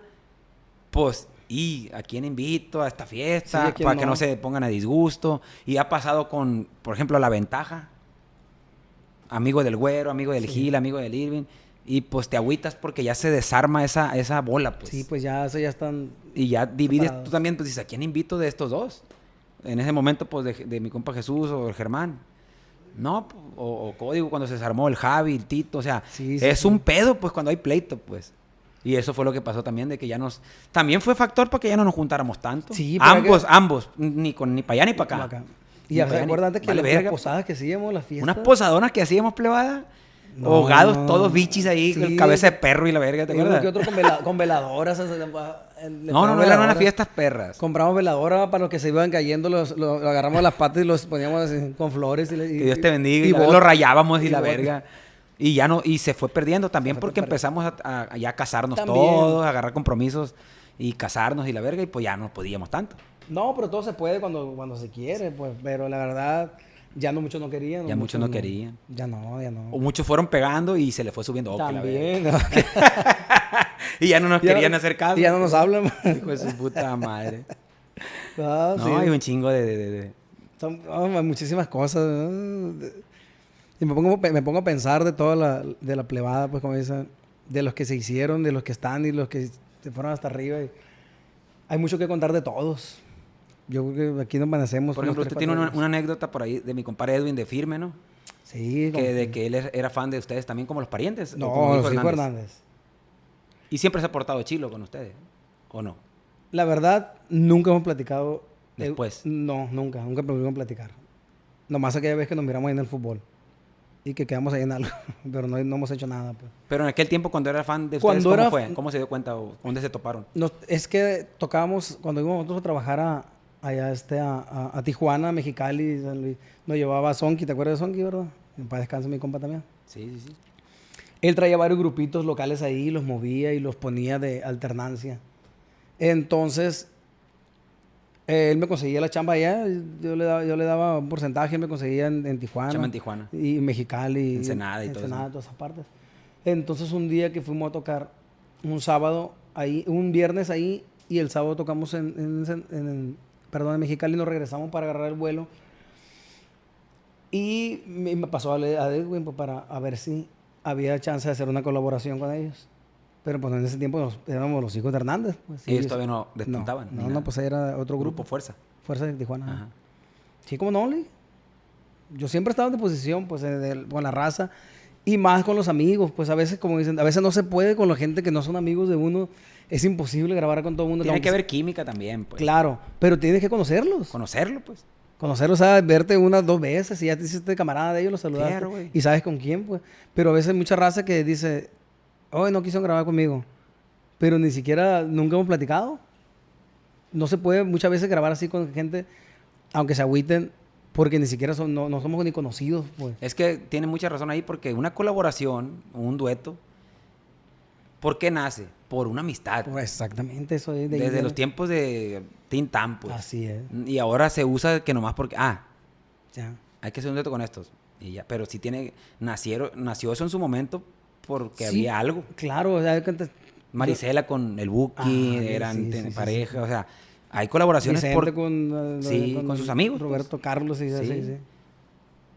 pues, ¿y a quién invito a esta Sí, fiesta? ¿a quién para que no? no se pongan a disgusto. Y ha pasado con, por ejemplo, La Ventaja. Amigo del Güero, amigo del Sí. Gil, amigo del Irving. Y pues te agüitas porque ya se desarma esa, esa bola, pues. Sí, pues ya, eso ya están. Y ya divides, separados. tú también, pues dices, ¿a quién invito de estos dos? En ese momento, pues, de, de mi compa Jesús o el Germán. No, o, o Código cuando se desarmó el Javi, el Tito, o sea, Sí, sí, es sí. un pedo, pues, cuando hay pleito, pues. Y eso fue lo que pasó también, de que ya nos... También fue factor para que ya no nos juntáramos tanto. Sí, ambos, que- ambos, ni, con, ni para allá ni para acá. Y pa' allá ¿se acuerdan que vale las, posadas que hacíamos, las fiestas? Unas posadonas que hacíamos plebada, No, ahogados, todos bichis ahí, con cabeza de perro y la verga, ¿te acuerdas? que otro con, vela- con veladoras. o sea, No, no, no, eran unas veladoras. fiestas perras. Compramos veladora para los que se iban cayendo, los, los agarramos las patas y los poníamos así, con flores. Y, le- y- Que Dios te bendiga. y Y, la- bot- lo rayábamos y, y la verga. Y ya no, y se fue perdiendo también fue porque empezamos a, a- ya casarnos También. todos, a agarrar compromisos y casarnos y la verga, y pues ya no podíamos tanto. No, pero todo se puede cuando, cuando se quiere, pues. Pero la verdad, ya no muchos no querían. Ya muchos no querían. Ya no, ya no. O muchos fueron pegando y se le fue subiendo. oh, que la. También. y ya no nos Ya- querían hacer caso. Y ya no nos hablan. Hijo de su puta madre. Ah, No, sí. hay un chingo de... de- de- Son oh, muchísimas cosas. Y me pongo, me pongo a pensar de toda la, de la plebada, pues como dicen, de los que se hicieron, de los que están y los que se fueron hasta arriba. y hay mucho que contar de todos. Yo creo que aquí nos manecemos. Por ejemplo, usted tiene una, una anécdota por ahí de mi compadre Edwin de Firme, ¿no? Sí, Que de que él er- era fan de ustedes también como los parientes. No, como los Hernández. Hernández. Y siempre se ha portado chilo con ustedes, ¿o no? La verdad, nunca hemos platicado. eh, Después. no, nunca, nunca pudimos platicar. Nomás aquella vez que nos miramos ahí en el fútbol. Y que quedamos ahí en algo. Pero no, no hemos hecho nada, pues. Pero en aquel tiempo cuando era fan de ustedes, Cuando ¿cómo era fue? ¿Cómo se dio cuenta dónde se toparon? Es que tocábamos, cuando íbamos nosotros a trabajar a, allá este, a, a- a Tijuana, Mexicali, San Luis, nos llevaba Sonky, ¿te acuerdas de Sonky, verdad? En paz descanse mi compa también. Sí, sí, sí. Él traía varios grupitos locales ahí, los movía y los ponía de alternancia. Entonces, eh, él me conseguía la chamba allá, yo le daba, yo le daba un porcentaje, me conseguía en, en Tijuana. Chamba en Tijuana. Y Mexicali. Ensenada y todo eso. Ensenada, todas esas partes. Entonces, un día que fuimos a tocar, un sábado ahí, un viernes ahí, y el sábado tocamos en, en, Ensen- en- perdón, en Mexicali, nos regresamos para agarrar el vuelo. Y me, pasó a, Edwin pues, para a ver si había chance de hacer una colaboración con ellos. Pero pues en ese tiempo nos- éramos los hijos de Hernández. Pues, Ellos ellos- todavía no despuntaban. No, no, no, pues era otro grupo. Grupo Fuerza. Fuerza de Tijuana. Ajá. Sí, como no, Lee? Yo siempre estaba en disposición, pues, eh, del- con la raza. Y más con los amigos, pues a veces, como dicen, a veces no se puede con la gente que no son amigos de uno. Es imposible grabar con todo el mundo. Tiene que haber química también, pues. Claro, pero tienes que conocerlos. Conocerlo, pues. Conocerlos, sabes, verte unas dos veces y ya te hiciste camarada de ellos, los saludaste. Claro, y sabes con quién, pues. Pero a veces hay mucha raza que dice, hoy no quisieron grabar conmigo. Pero ni siquiera, nunca hemos platicado. No se puede muchas veces grabar así con gente, aunque se agüiten, porque ni siquiera son, no, no somos ni conocidos, pues. Es que tiene mucha razón ahí porque una colaboración, un dueto, ¿por qué nace? Por una amistad. Pues exactamente, eso es de Desde los tiempos de Tintam, pues. Así es. Y ahora se usa que nomás porque, ah, Ya. hay que hacer un dueto con estos. Y ya, pero si tiene, nacieron, nació eso en su momento porque Sí, había algo. Claro, o sea, Marisela con el Buki, Ah, eran sí, sí, sí, pareja, o sea, hay colaboraciones por... con, eh, Sí, con sus amigos, pues. Roberto Carlos y Sí. sí.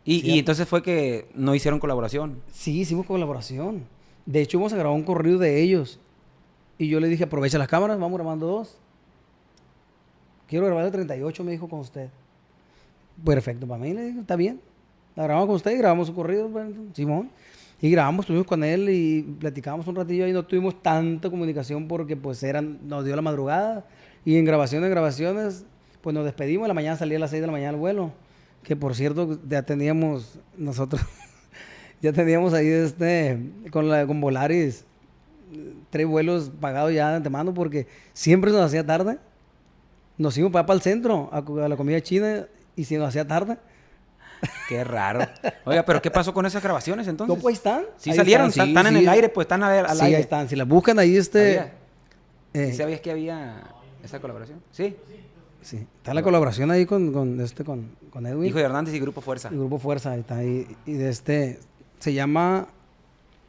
Y, y entonces fue que no hicieron colaboración. Sí, hicimos colaboración. De hecho, vamos a grabar un corrido de ellos. Y yo le dije, aprovecha las cámaras, vamos grabando dos. Quiero grabar el 38, me dijo con usted. Perfecto, para mí, le dije, está bien. La grabamos con usted y grabamos un corrido, bueno, Simón. Y grabamos, estuvimos con él y platicamos un ratillo y no tuvimos tanta comunicación porque pues eran, nos dio la madrugada. Y en grabaciones, grabaciones, pues nos despedimos. En la mañana salía a las 6 de la mañana el vuelo. Que por cierto, ya teníamos nosotros ya teníamos ahí este con la con Volaris tres vuelos pagados ya de antemano porque siempre nos hacía tarde. Nos íbamos para, para el centro a, la comida china y se nos hacía tarde. Qué raro. Oiga, pero ¿qué pasó con esas grabaciones entonces? No, pues ahí están. Sí Ahí salieron, están, están, sí, están en el aire, pues están a ver, al sí, aire. ahí están. Si las buscan ahí este ¿Sabía? eh, ¿Sí ¿Sabías que había esa colaboración? Sí. sí, está la colaboración ahí con, con este con, con Edwin. Hijo de Hernández y Grupo Fuerza. El grupo Fuerza ahí está ahí. Y de este se llama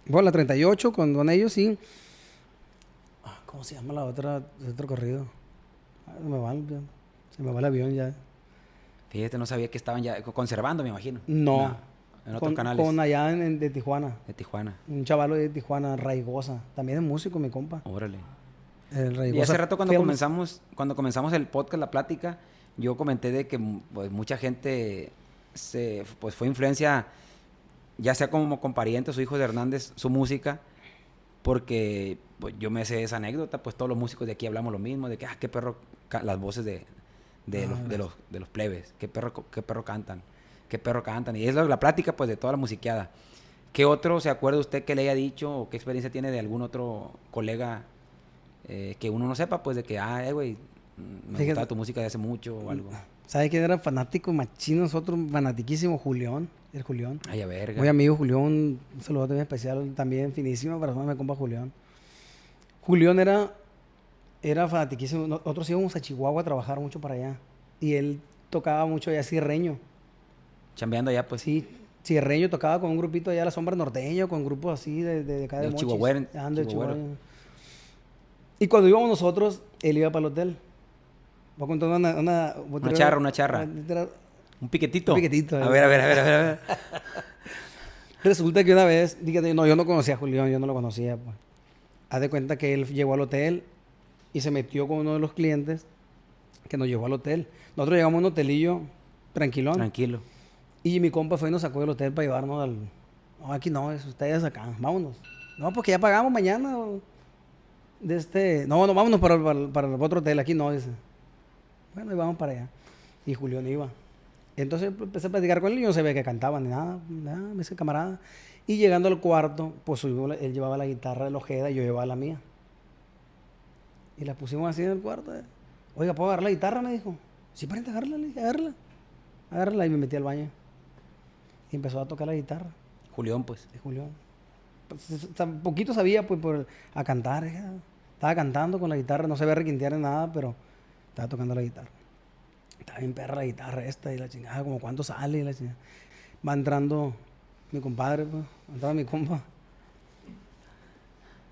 bueno, la 38 con, con ellos y ah, ¿cómo se llama la otra el otro corrido? Ah, se me va. Se me va el avión ya. Fíjate, no sabía que estaban ya conservando, me imagino. No. en otros con, canales con allá en, en- de Tijuana. de Tijuana. Un chavalo de Tijuana, Raigosa. También es músico, mi compa. Órale. El Y Raigosa hace rato cuando comenzamos, cuando comenzamos el podcast, la plática, yo comenté de que pues, mucha gente se, pues, fue influencia, ya sea como con parientes o hijos de Hernández, su música, porque pues, yo me sé esa anécdota, pues todos los músicos de aquí hablamos lo mismo, de que, ah, qué perro, las voces de, de, Ah, los, de, los, de los plebes, qué perro, qué perro cantan, qué perro cantan. Y es la, la plática, pues, de toda la musiqueada. ¿Qué otro se acuerda usted que le haya dicho o qué experiencia tiene de algún otro colega eh, que uno no sepa, pues, de que, ah, eh, güey, mm, me Fíjate. gustaba tu música de hace mucho o algo? ¿Sabe quién era fanático machino? Nosotros, fanatiquísimo, Julián. El Julián. Ay, a verga. Muy amigo Julián, un saludo también especial, también finísima persona, me compa Julián. Julián era, era fanatiquísimo. Nosotros íbamos a Chihuahua a trabajar mucho para allá. Y él tocaba mucho allá cierreño. Chambeando allá, pues. Sí, cierreño tocaba con un grupito allá, La Sombra Norteño, con grupos así de, de, de acá de Mochis. chihuahuero. Chihuahua. Y cuando íbamos nosotros, él iba para el hotel. Voy a contar una... Una, Una charra, una charra. Un piquetito. Un piquetito, A eh. ver, a ver, a ver, a ver. a ver. Resulta que una vez, dígate, no, yo no conocía a Julián, yo no lo conocía, pues. Haz de cuenta que él llegó al hotel y se metió con uno de los clientes que nos llevó al hotel. Nosotros llegamos a un hotelillo tranquilón. Tranquilo. Y mi compa fue y nos sacó del hotel para llevarnos al... No, aquí no, es ustedes acá, vámonos. No, porque ya pagamos mañana. o- De este... No, no, vámonos para, para, para otro hotel, aquí no, dice. Bueno, y vamos para allá. Y Julián iba. Entonces empecé a platicar con él y yo no sabía que cantaba ni nada. Nada, me dice camarada. Y llegando al cuarto, pues él llevaba la guitarra de Ojeda y yo llevaba la mía. Y la pusimos así en el cuarto. eh. Oiga, ¿puedo agarrar la guitarra? Me dijo. Sí, parente, agárrala, le dije, agárrala. Agárrala y me metí al baño. Y empezó a tocar la guitarra, Julián, pues. de Julián. Pues, poquito sabía, pues, por, a cantar. eh. Estaba cantando con la guitarra, no sabía requintear ni nada, pero estaba tocando la guitarra. Estaba bien perra la guitarra esta y la chingada, como cuánto sale y la chingada. Va entrando mi compadre, pues, entraba mi compa.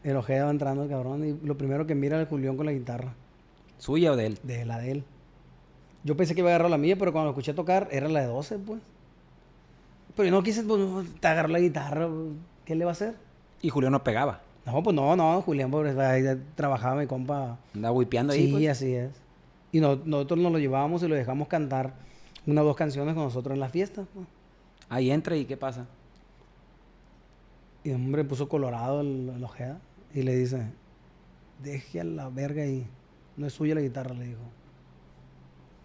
El Ojeda va entrando el cabrón y lo primero que mira es Julián con la guitarra, ¿Suya o de él? de la de él. Yo pensé que iba a agarrar la mía, pero cuando lo escuché tocar era la de 12, pues. Pero yo no quise, pues, te agarró la guitarra, pues, ¿qué le va a hacer? Y Julián no pegaba. No, pues no, no, Julián, pues, ahí trabajaba mi compa. Andaba wipeando ahí, Sí, pues. así es. Y no- nosotros nos lo llevábamos y lo dejamos cantar una o dos canciones con nosotros en la fiesta. Ahí entra y ¿qué pasa? Y el hombre puso colorado el, el Ojeda y le dice, deje a la verga ahí, no es suya la guitarra, le dijo.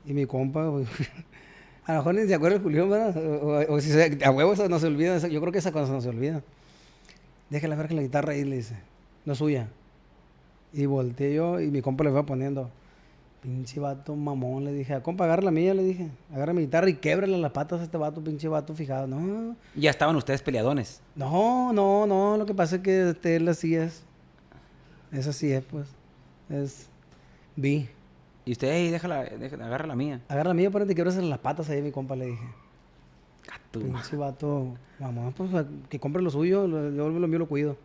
Y mi compa, pues, a lo mejor ni se acuerda el Julián, ¿verdad? O, o si se- a huevo no se olvida, yo creo que esa cosa no se olvida. Deje a la verga la guitarra ahí, le dice, no es suya. Y volteé yo y mi compa le va poniendo, pinche vato mamón, le dije, a compa, agarra la mía, le dije, agarra mi guitarra y québrale las patas a este vato, pinche vato fijado. No, Ya estaban ustedes peleadones. no, no, no, lo que pasa es que este, él así es. Es así es, pues. Es vi. Y usted, hey, déjala, déjala, agarra la mía. Agarra la mía, ponete que las patas ahí, mi compa, le dije. Ah, tu ma- Pinche vato, mamá, pues que compre lo suyo, lo- yo lo mío lo cuido.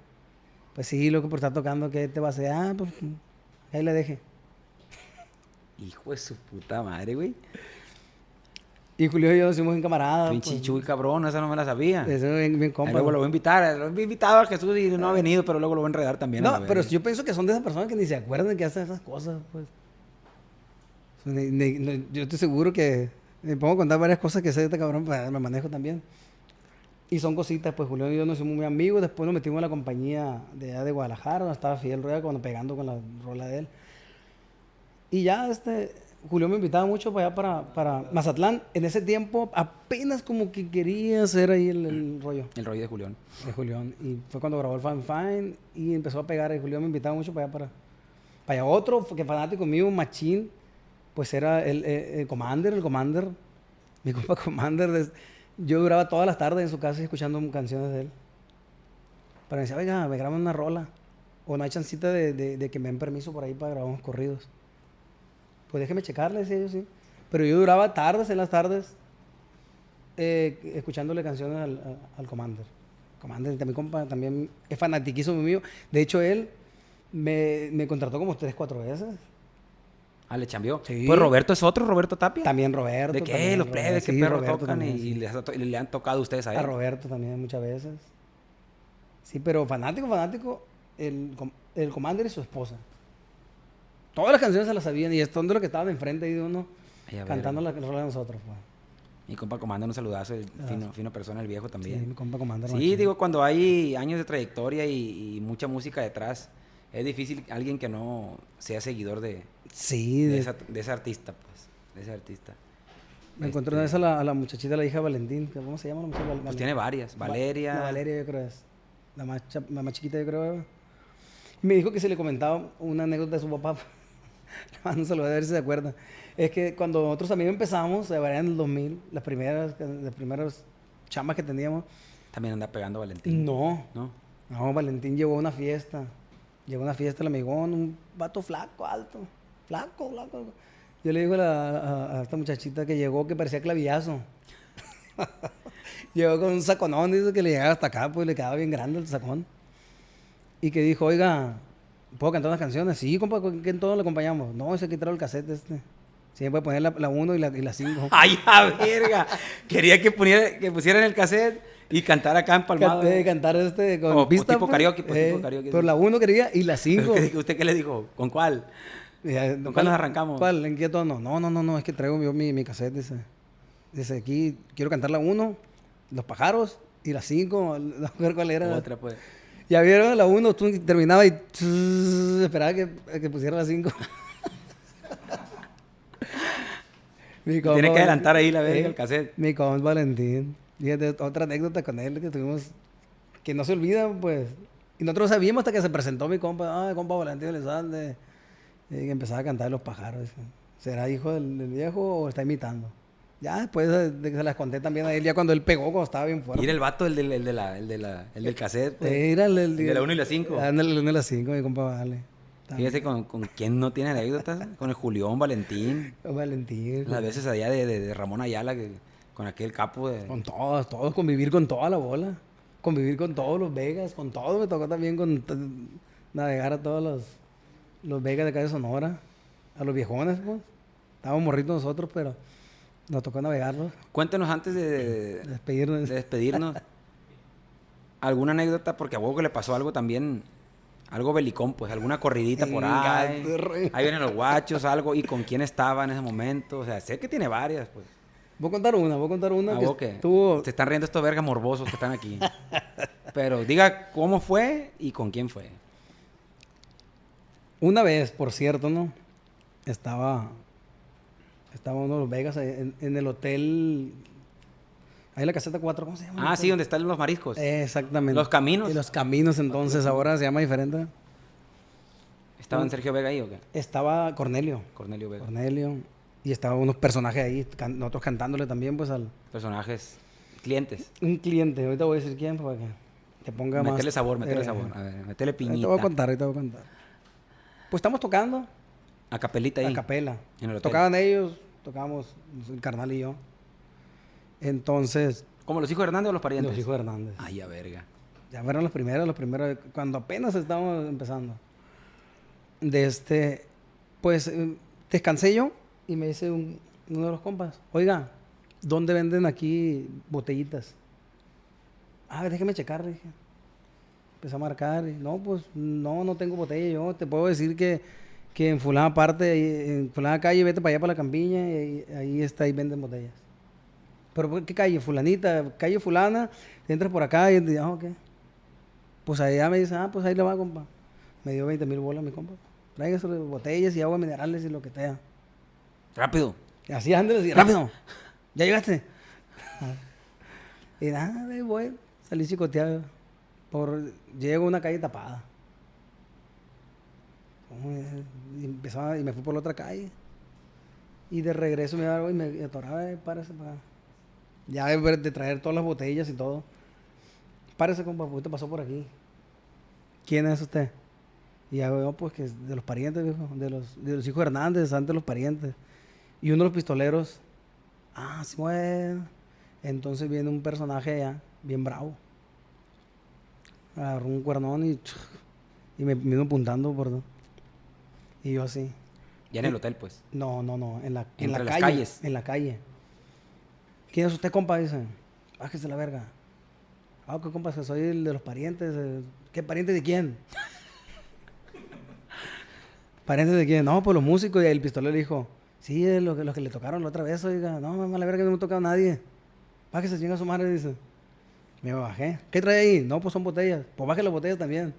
Pues sí, lo que por estar tocando, ¿qué te va a hacer? Ah, pues ahí le deje. Hijo de su puta madre, güey. Y Julio y yo nos hicimos en camaradas. Pinche pues, chuy cabrón, esa no me la sabía. Eso bien, bien compa. luego lo voy a invitar. Lo he invitado a Jesús y no ha venido, pero luego lo voy a enredar también. No, pero yo pienso que son de esas personas que ni se acuerdan que hacen esas cosas, pues. O sea, ni- ni- no, yo estoy seguro que me pongo a contar varias cosas que sé de este cabrón, pues me manejo también. Y son cositas, pues Julián y yo nos hicimos muy amigos, después nos metimos en la compañía de, allá de Guadalajara, donde estaba Fidel Rueda cuando pegando con la rola de él. Y ya este, Julián me invitaba mucho para allá, para, para Mazatlán. En ese tiempo apenas como que quería hacer ahí el, el rollo El rollo de Julián. de Julián. Y fue cuando grabó el Fan Fine y empezó a pegar. Y Julián me invitaba mucho para allá. Para, para allá. Otro que fanático mío, Machín, pues era el, el- el Commander, el Commander. Mi compa Commander. des- yo duraba todas las tardes en su casa escuchando canciones de él. Pero me decía, oiga, me graban una rola. O no hay chancita de, de- de que me den permiso por ahí para grabar unos corridos. Pues déjeme checarle, decía yo, sí. Pero yo duraba tardes en las tardes eh, escuchándole canciones al, al Commander. Commander, mi compa, también es fanatiquísimo mío. De hecho, él me, me contrató como tres, cuatro veces. Ah, le chambeó. Sí. Pues Roberto es otro, Roberto Tapia. También Roberto. ¿De qué? también Los plebes, qué sí, perro Roberto tocan y, también, les to- le han tocado ustedes a él. A Roberto también muchas veces. Sí, pero fanático, fanático, el, el Commander y su esposa. Todas las canciones se las sabían y están de los que estaban enfrente ahí de uno Ay, cantando la, rola de nosotros. Pues. Mi compa comanda un saludazo, el Ah, fino, fino persona, el viejo Sí, también. mi compa Commander. Sí, digo, cuando hay años de trayectoria y, y mucha música detrás, es difícil alguien que no sea seguidor de, Sí, de, de- esa- de ese artista, pues, de ese artista. me encontré este- una vez a la, a la muchachita, la hija de Valentín. que- ¿Cómo se llama la muchacha? Val- Pues tiene varias, Va- Valeria. La Valeria, yo creo es. La más, la más chiquita, yo creo. Y me dijo que se le comentaba una anécdota de su papá. Mando saludo, a ver si se acuerda. Es que cuando nosotros también empezamos, en el 2000, las primeras, las primeras chambas que teníamos. También anda pegando Valentín. No, ¿No? no, Valentín llegó a una fiesta. Llegó a una fiesta el amigón, un vato flaco, alto. Flaco, flaco. Yo le digo a, la- a- a esta muchachita que llegó que parecía clavillazo. llegó con un saconón, dice que le llegaba hasta acá, pues le quedaba bien grande el sacón. Y que dijo, oiga, ¿puedo cantar unas canciones? Sí, compa, ¿con quién todos le acompañamos? No, ese que trae el cassette este. Sí, puede poner la 1 y la 5. Y la cinco. ¡Ay, a verga! Quería que, pusiera, que pusieran el cassette y cantar acá empalmado. Canté, cantar este con O tipo pues. karaoke, pues, tipo Eh, karaoke, Pero la 1 quería y la 5. ¿Usted, qué le dijo? ¿Con cuál? ¿Con cuál nos arrancamos? ¿Cuál? ¿En qué tono? No, no, no, no, es que traigo yo mi, mi cassette, dice. Dice, aquí quiero cantar la 1, Los Pájaros, y la 5, no recuerdo cuál era. Otra, pues. Ya vieron la 1, tú terminaba y tss, esperaba que, pusiera la 5. Mi compa Tiene que adelantar ahí la verga, Eh, el cassette. Mi compa Valentín. Fíjate, otra anécdota con él que tuvimos, que no se olvida, pues. Y nosotros sabíamos hasta que se presentó mi compa, ah, compa Valentín Elizalde, y que empezaba a cantar Los Pájaros. ¿Será hijo del, del viejo o está imitando? Ya después de, que se las conté también a él, ya cuando él pegó, cuando estaba bien fuerte. Y era el vato, el del, el de la, el de la, el del cassette. pues. Era el, el- El de la uno y la cinco. Ah, el de la 1 y la 5, mi compa Vale. Fíjese con, con quién no tiene anécdotas. Con el Julián Valentín. Valentín. Las veces allá de, de, de Ramón Ayala, que, con aquel capo de... Con todos, todos, convivir con toda la bola. Convivir con todos los Vegas, con todos. Me tocó también con navegar a todos los, los Vegas de acá de Sonora. A los viejones, pues. Estábamos morritos nosotros, pero nos tocó navegarlos. Cuéntenos antes de, de- Despedirnos. de despedirnos. ¿Alguna anécdota? Porque a vos que le pasó algo también... Algo belicón, pues. Alguna corridita por ahí. Ahí vienen los guachos, algo. ¿Y con quién estaba en ese momento? O sea, sé que tiene varias, pues. Voy a contar una, voy a contar una ¿A que vos qué? estuvo... Se están riendo estos vergas morbosos que están aquí. Pero diga cómo fue y con quién fue. Una vez, por cierto, ¿no? Estaba. Estaba uno de los Vegas ahí en, en el hotel. Ahí en la caseta 4, ¿cómo se llama? Ah, sí, donde están los mariscos. Eh, Exactamente. Los Caminos. Y los caminos, entonces, ahora se llama diferente. ¿Estaba en Sergio Vega ahí o qué? Estaba Cornelio. Cornelio Vega. Cornelio. Y estaban unos personajes ahí, can- nosotros cantándole también, pues, al. Personajes, clientes. Un cliente, ahorita voy a decir quién, para que te ponga más. Metele sabor, metele eh, sabor. A ver, metele piñita. voy a contar, ahorita voy a contar. Pues estamos tocando. A capelita ahí. A capela. En el hotel. Tocaban ellos, tocábamos el carnal y yo. Entonces, ¿Como los hijos de Hernández o los parientes? los hijos de Hernández. Ay, a verga. Ya fueron los primeros, los primeros, cuando apenas estábamos empezando. De este, pues eh, descansé yo y me dice un- uno de los compas, oiga, ¿dónde venden aquí botellitas? Ah, déjeme checar, dije. Empecé a marcar y no, pues no, no tengo botella yo. Te puedo decir que, que en fulana parte, en fulana calle, vete para allá para la campiña y ahí, está, ahí venden botellas. ¿Pero por qué calle? Fulanita, calle fulana, entras por acá y ah, ok. Pues allá me dice, ah, pues ahí le va, compa. Me dio 20 mil bolas mi compa. Tráigase botellas y agua minerales y lo que sea. Rápido. Y así, ándale, así, rápido. ¿Ya llegaste? y nada, ahí voy. Salí chicoteado. Por, llego a una calle tapada. Y, empezaba, y me fui por la otra calle. Y de regreso me iba y me atoraba, eh, párese para Ya de, traer todas las botellas y todo. Párese, compa, pues usted pasó por aquí. ¿Quién es usted? Y ya veo, pues, que es de los parientes, viejo, de los, hijos de Hernández, antes los parientes. Y uno de los pistoleros, ah, sí, bueno. Entonces viene un personaje allá, bien bravo. Agarró un cuernón y, y me vino apuntando por... Y yo así. Ya en el hotel, pues. No, no, no, en la, en la las calle. calles. En la calle. ¿Quién es usted, compa? Dice. Bájese la verga. Ah, ¿qué compa? Que soy el de los parientes. ¿Qué pariente de quién? ¿Pariente de quién? No, pues los músicos. Y el pistolero le dijo, sí, es los que, los que le tocaron la otra vez, oiga. No, mamá, la verga, no me ha tocado nadie. Bájese, chinga su madre, dice. Me bajé. ¿Qué trae ahí? No, pues son botellas. Pues baje las botellas también.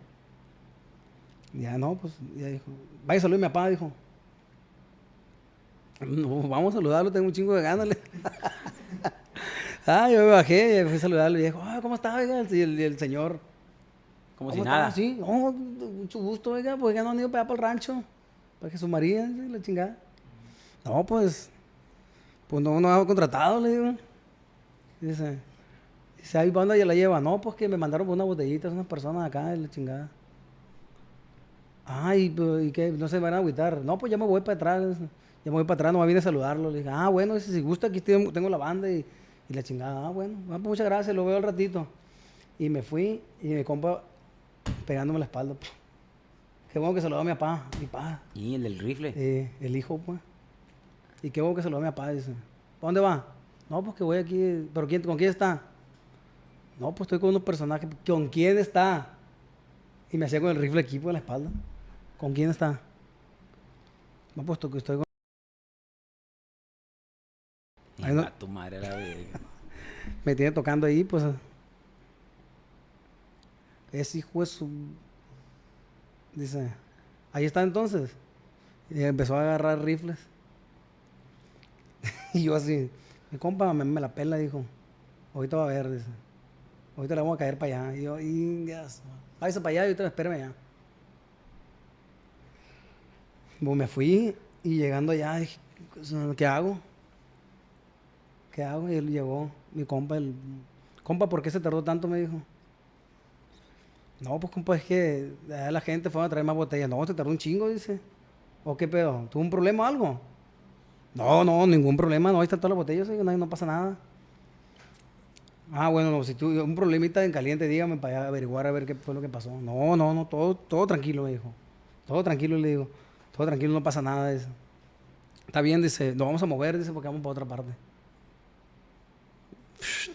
Ya no, pues ya dijo. Vaya, salud a mi papá, dijo. No, vamos a saludarlo, tengo un chingo de ganas. ah, yo me bajé fui a saludarlo y dijo, ah, ¿cómo está, oiga? Y el, señor. Como ¿cómo si nada. Sí, no, mucho gusto, oiga, pues ya no han ido para allá para el rancho. Para que su María, la chingada. No, pues, pues no, no hago contratado, le digo. Dice, dice, ahí, ¿para dónde ya la lleva? No, pues que me mandaron por unas botellitas unas personas acá, la chingada. Ay, ¿y qué? No se van a agüitar. No, pues ya me voy para atrás. Ya me voy para atrás, no me viene a saludarlo. Le dije, ah, bueno, si gusta, aquí tengo, tengo la banda y, y la chingada. Ah, bueno, ah, pues muchas gracias, lo veo al ratito. Y me fui y mi compa pegándome la espalda. Qué bueno que da a mi papá, mi papá. Y el del rifle. Eh, el hijo, pues. Y qué bueno que da a mi papá, dice. ¿Para dónde va? No, pues que voy aquí. ¿Pero quién, con quién está? No, pues estoy con unos personajes. ¿Con quién está? Y me hacía con el rifle aquí por la espalda. ¿Con quién está? No, pues que estoy con... Ay, no. a tu madre la verga. Me tiene tocando ahí, pues. Es hijo de su. Dice. Ahí está entonces. Y empezó a agarrar rifles. y yo así. Mi compa me, me la pela, dijo. Ahorita va a ver, dice. Ahorita le vamos a caer para allá. Y yo, ingas. Váyase para allá y ahorita espérame allá. Pues me fui y llegando allá dije, ¿qué hago? ¿Qué hago? Y él llegó, mi compa, el compa, ¿por qué se tardó tanto? Me dijo. No, pues compa, es que la gente fue a traer más botellas. No, se tardó un chingo, dice. ¿O qué pedo? ¿Tuvo un problema o algo? No, no, ningún problema, no, ahí están todas las botellas, no, no pasa nada. Ah, bueno, no, si tuvo un problemita en caliente, dígame para averiguar a ver qué fue lo que pasó. No, no, no, todo, todo tranquilo, me dijo. Todo tranquilo, le digo. Todo tranquilo, no pasa nada. Dice. Está bien, dice, nos vamos a mover, dice, porque vamos para otra parte.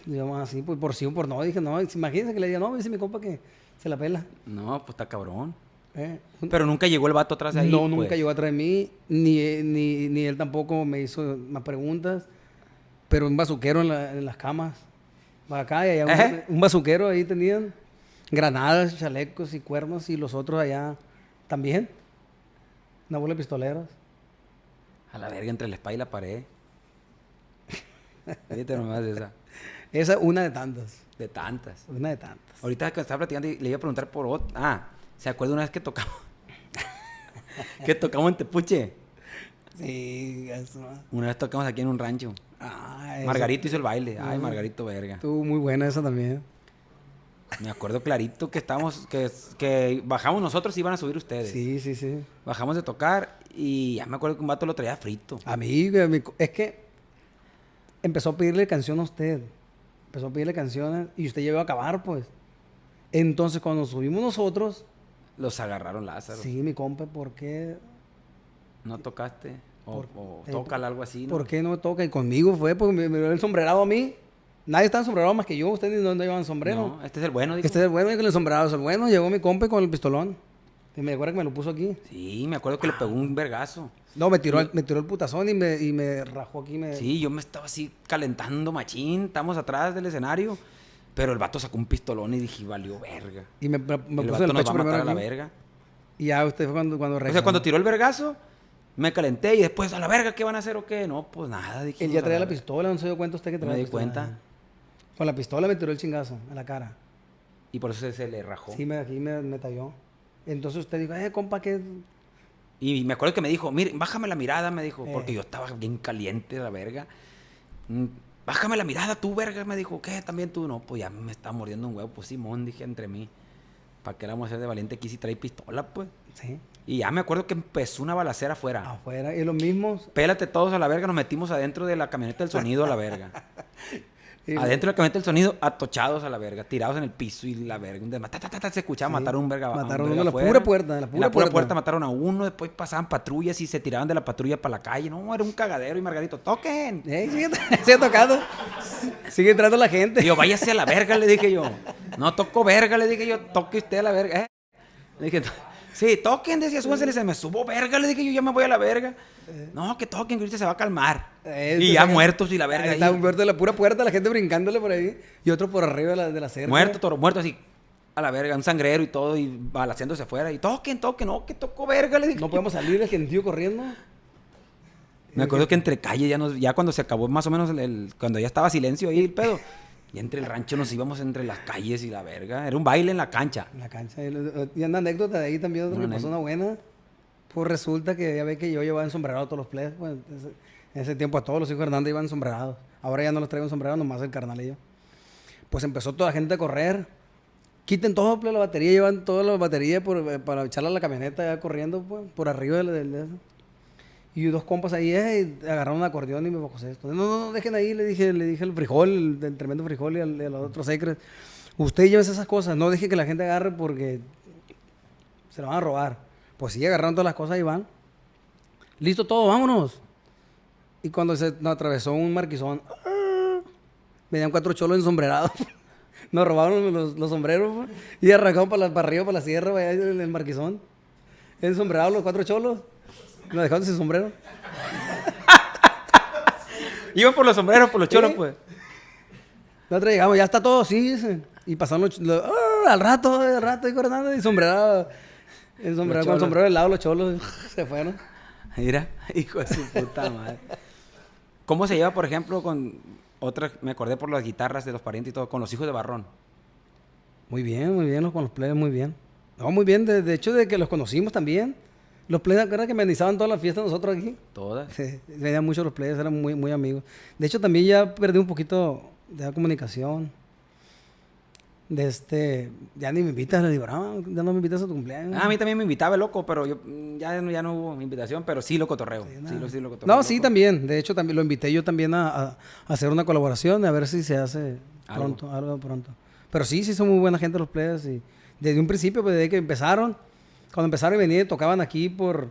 Digamos así, pues por sí o por no. Dije, no, imagínense que le diga, no, dice mi compa que se la pela. No, pues está cabrón. ¿eh? Pero nunca llegó el vato atrás de ahí. no, pues. nunca llegó atrás de mí, ni, ni, ni él tampoco me hizo más preguntas. Pero un bazuquero en, la- en las camas. Para acá, y allá un, un bazuquero ahí tenían granadas, chalecos y cuernos, y los otros allá también. Una bola de pistoleros. A la verga, entre la espalda y la pared. Fíjate nomás esa. Esa una de tantas. De tantas. Una de tantas. Ahorita que estaba platicando, y le iba a preguntar por otra. Ah, ¿se acuerda una vez que tocamos? que tocamos en Tepuche. Sí, eso. Una vez tocamos aquí en un rancho. Ah, Margarito hizo el baile. Ay. Margarito, verga. Estuvo muy buena esa también. Me acuerdo clarito que estábamos, que, que bajamos nosotros y iban a subir ustedes. Sí, sí, sí. Bajamos de tocar y ya me acuerdo que un vato lo traía frito. A mí, es que empezó a pedirle canción a usted. Empezó a pedirle canciones y usted llegó a acabar, pues. Entonces, cuando subimos nosotros, Los agarraron Lázaro. sí, mi compa, ¿por qué, ¿No tocaste? O, tócala algo así, ¿no? ¿por qué no toca? Y conmigo fue, porque me, me dio el sombrerado a mí. Nadie estaba ensombrerado más que yo. Ustedes no, no llevan sombrero. No, este es el bueno, dijo. Este es el bueno y con el sombrerado es el bueno. Llegó mi compa con el pistolón. Y me acuerdo que me lo puso aquí. Sí, me acuerdo que le pegó un vergazo. No, me tiró, me tiró el putazón y me, y me rajó aquí. Me... Sí, yo me estaba así calentando machín, estamos atrás del escenario, pero el vato sacó un pistolón y dije, valió verga. Y me, me el puso vato en el nos pecho va a matar a la verga. Y ya usted fue cuando, cuando O sea, cuando tiró el vergazo, me calenté y después, a la verga, ¿qué van a hacer o qué? No, pues nada, dije. Él ya traía la pistola, no se dio cuenta usted que traía me la di cuenta. Con la pistola me tiró el chingazo en la cara. Y por eso se, le rajó. Sí, me, aquí me, me talló. Entonces usted dijo, eh, compa, que Y me acuerdo que me dijo, mire, bájame la mirada, me dijo, Eh. porque yo estaba bien caliente, la verga. Mm, Bájame la mirada, tú, verga, me dijo, ¿qué? También tú, no, pues ya me estaba mordiendo un huevo, pues Simón, dije entre mí. ¿Para qué la hacer de valiente aquí si trae pistola, pues? Sí, Y ya me acuerdo que empezó una balacera afuera. afuera. Y los mismos. Pélate todos a la verga, nos metimos adentro de la camioneta del sonido a la verga. y- adentro la camioneta del sonido, atochados a la verga, tirados en el piso y la verga. ta, ta, ta, se escuchaba Sí, matar a un verga. mataron uno la pura puerta, en la En pura pura puerta. puerta mataron a uno, después pasaban patrullas y se tiraban de la patrulla para la calle. No, era un cagadero y Margarito, toquen. Eh, sigue, sigue tocando. Sigue entrando la gente. Digo, váyase a la verga, le dije yo. No toco verga, le dije yo, toque usted a la verga. ¿eh? Le dije, sí, toquen, decía, súbanse, se me subo verga, le dije yo, ya me voy a la verga. No, que toquen, que ahorita se va a calmar. Eh, y ya muertos y la verga. Ahí ahí. está muerto de la pura puerta, la gente brincándole por ahí. Y otro por arriba de la, de la cerca. Muerto, toro, muerto así. A la verga, un sangrero y todo, y balaceándose afuera. Y toquen, toquen, no, que tocó verga, le dije. No podemos salir, el gentío corriendo. Me acuerdo que entre calles ya nos, ya cuando se acabó más o menos el, el- cuando ya estaba silencio ahí el pedo, y entre el rancho nos íbamos entre las calles y la verga. Era un baile en la cancha. En la cancha. Y una anécdota de ahí también, otra Una que pasó una buena. Pues resulta que ya ve que yo llevaba ensombrerado todos los players. Pues, ese- en ese tiempo a todos los hijos de Hernández iban ensombrerados. Ahora ya no los traigo ensombrerados, nomás el carnal y yo. Pues empezó toda la gente a correr. Quiten todo, pues, la batería, llevan toda la batería por- eh, para echarla a la camioneta ya corriendo, pues, por arriba del. Y dos compas ahí eh, y agarraron un acordeón y me bajó esto. No, no, no, dejen ahí, le dije, le dije el frijol, el, del tremendo frijol y a los otros secres. Usted lleve esas cosas, no deje que la gente agarre porque se la van a robar. Pues sí, agarraron todas las cosas y van. Listo todo, vámonos. Y cuando se nos atravesó un marquizón, ¡ah! venían cuatro cholos ensombrerados. Nos robaron los, los sombreros pues, y arrancaron para, para arriba, para la sierra, allá en el marquizón. Ensombrerados los cuatro cholos. Nos dejaron sin sombrero. Iban por los sombreros, por los cholos, Sí. pues. Nosotros llegamos, ya está todo, sí. Y pasaron los, ch- los- ¡ah! al rato, al rato, y Hernández, y sombrerado. El sombrero, con cholos. sombrero del lado, los cholos se fueron. Mira, hijo de su puta madre. ¿Cómo se lleva, por ejemplo, con otras, me acordé por las guitarras de los parientes y todo, con los hijos de Barrón? Muy bien, muy bien, los, con los players, muy bien. No, muy bien, de, de hecho, de que los conocimos también. Los players, ¿verdad que amenizaban todas las fiestas nosotros aquí? Todas. Sí, venían mucho los players, eran muy, muy amigos. De hecho, también ya perdí un poquito de la comunicación. De este, ya ni me invitas, le digo, no, ya no me invitas a tu cumpleaños. Ah, a mí también me invitaba loco, pero yo mm, ya, no- ya no hubo invitación, pero sí lo cotorreo. Sí, lo, sí lo cotorreo. No, sí, también. De hecho, también lo invité yo también a, a- a hacer una colaboración, a ver si se hace Algo. pronto, algo pronto. Pero sí, sí son muy buena gente los players. Y desde un principio, pues, desde que empezaron, cuando empezaron y venían, tocaban aquí por,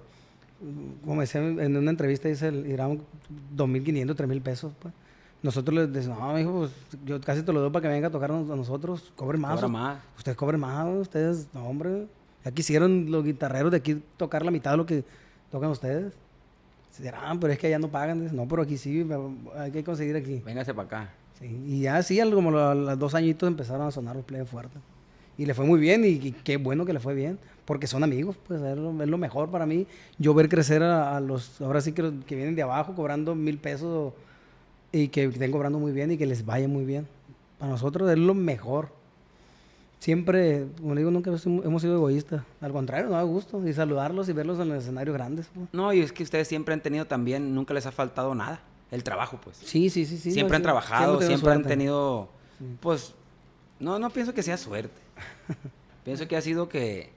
como decía en una entrevista, dice, el, eran 2.500, 3.000 pesos, pues. Nosotros les decimos, no, mijo, pues yo casi te lo doy para que venga a tocar a nosotros, cobren más. Cobra más. Ustedes cobren más, ustedes, no, hombre. Ya quisieron los guitarreros de aquí tocar la mitad de lo que tocan ustedes. Se dirán, pero es que allá no pagan. No, pero aquí sí, hay que conseguir aquí. Véngase para acá. Sí, Y ya sí, como a los dos añitos empezaron a sonar los players fuertes. Y le fue muy bien, y, y qué bueno que le fue bien, porque son amigos, pues es lo, es lo mejor para mí. Yo ver crecer a, a los, ahora sí que, los que vienen de abajo cobrando mil pesos y que estén cobrando muy bien y que les vaya muy bien. Para nosotros es lo mejor. Siempre, como digo, nunca hemos sido egoístas. Al contrario, nos da gusto. Y saludarlos y verlos en los escenarios grandes. pues. No, y es que ustedes siempre han tenido también, nunca les ha faltado nada. El trabajo, pues. Sí, sí, sí. sí siempre no, han sí, trabajado, siempre han tenido, pues, no, no pienso que sea suerte. pienso que ha sido que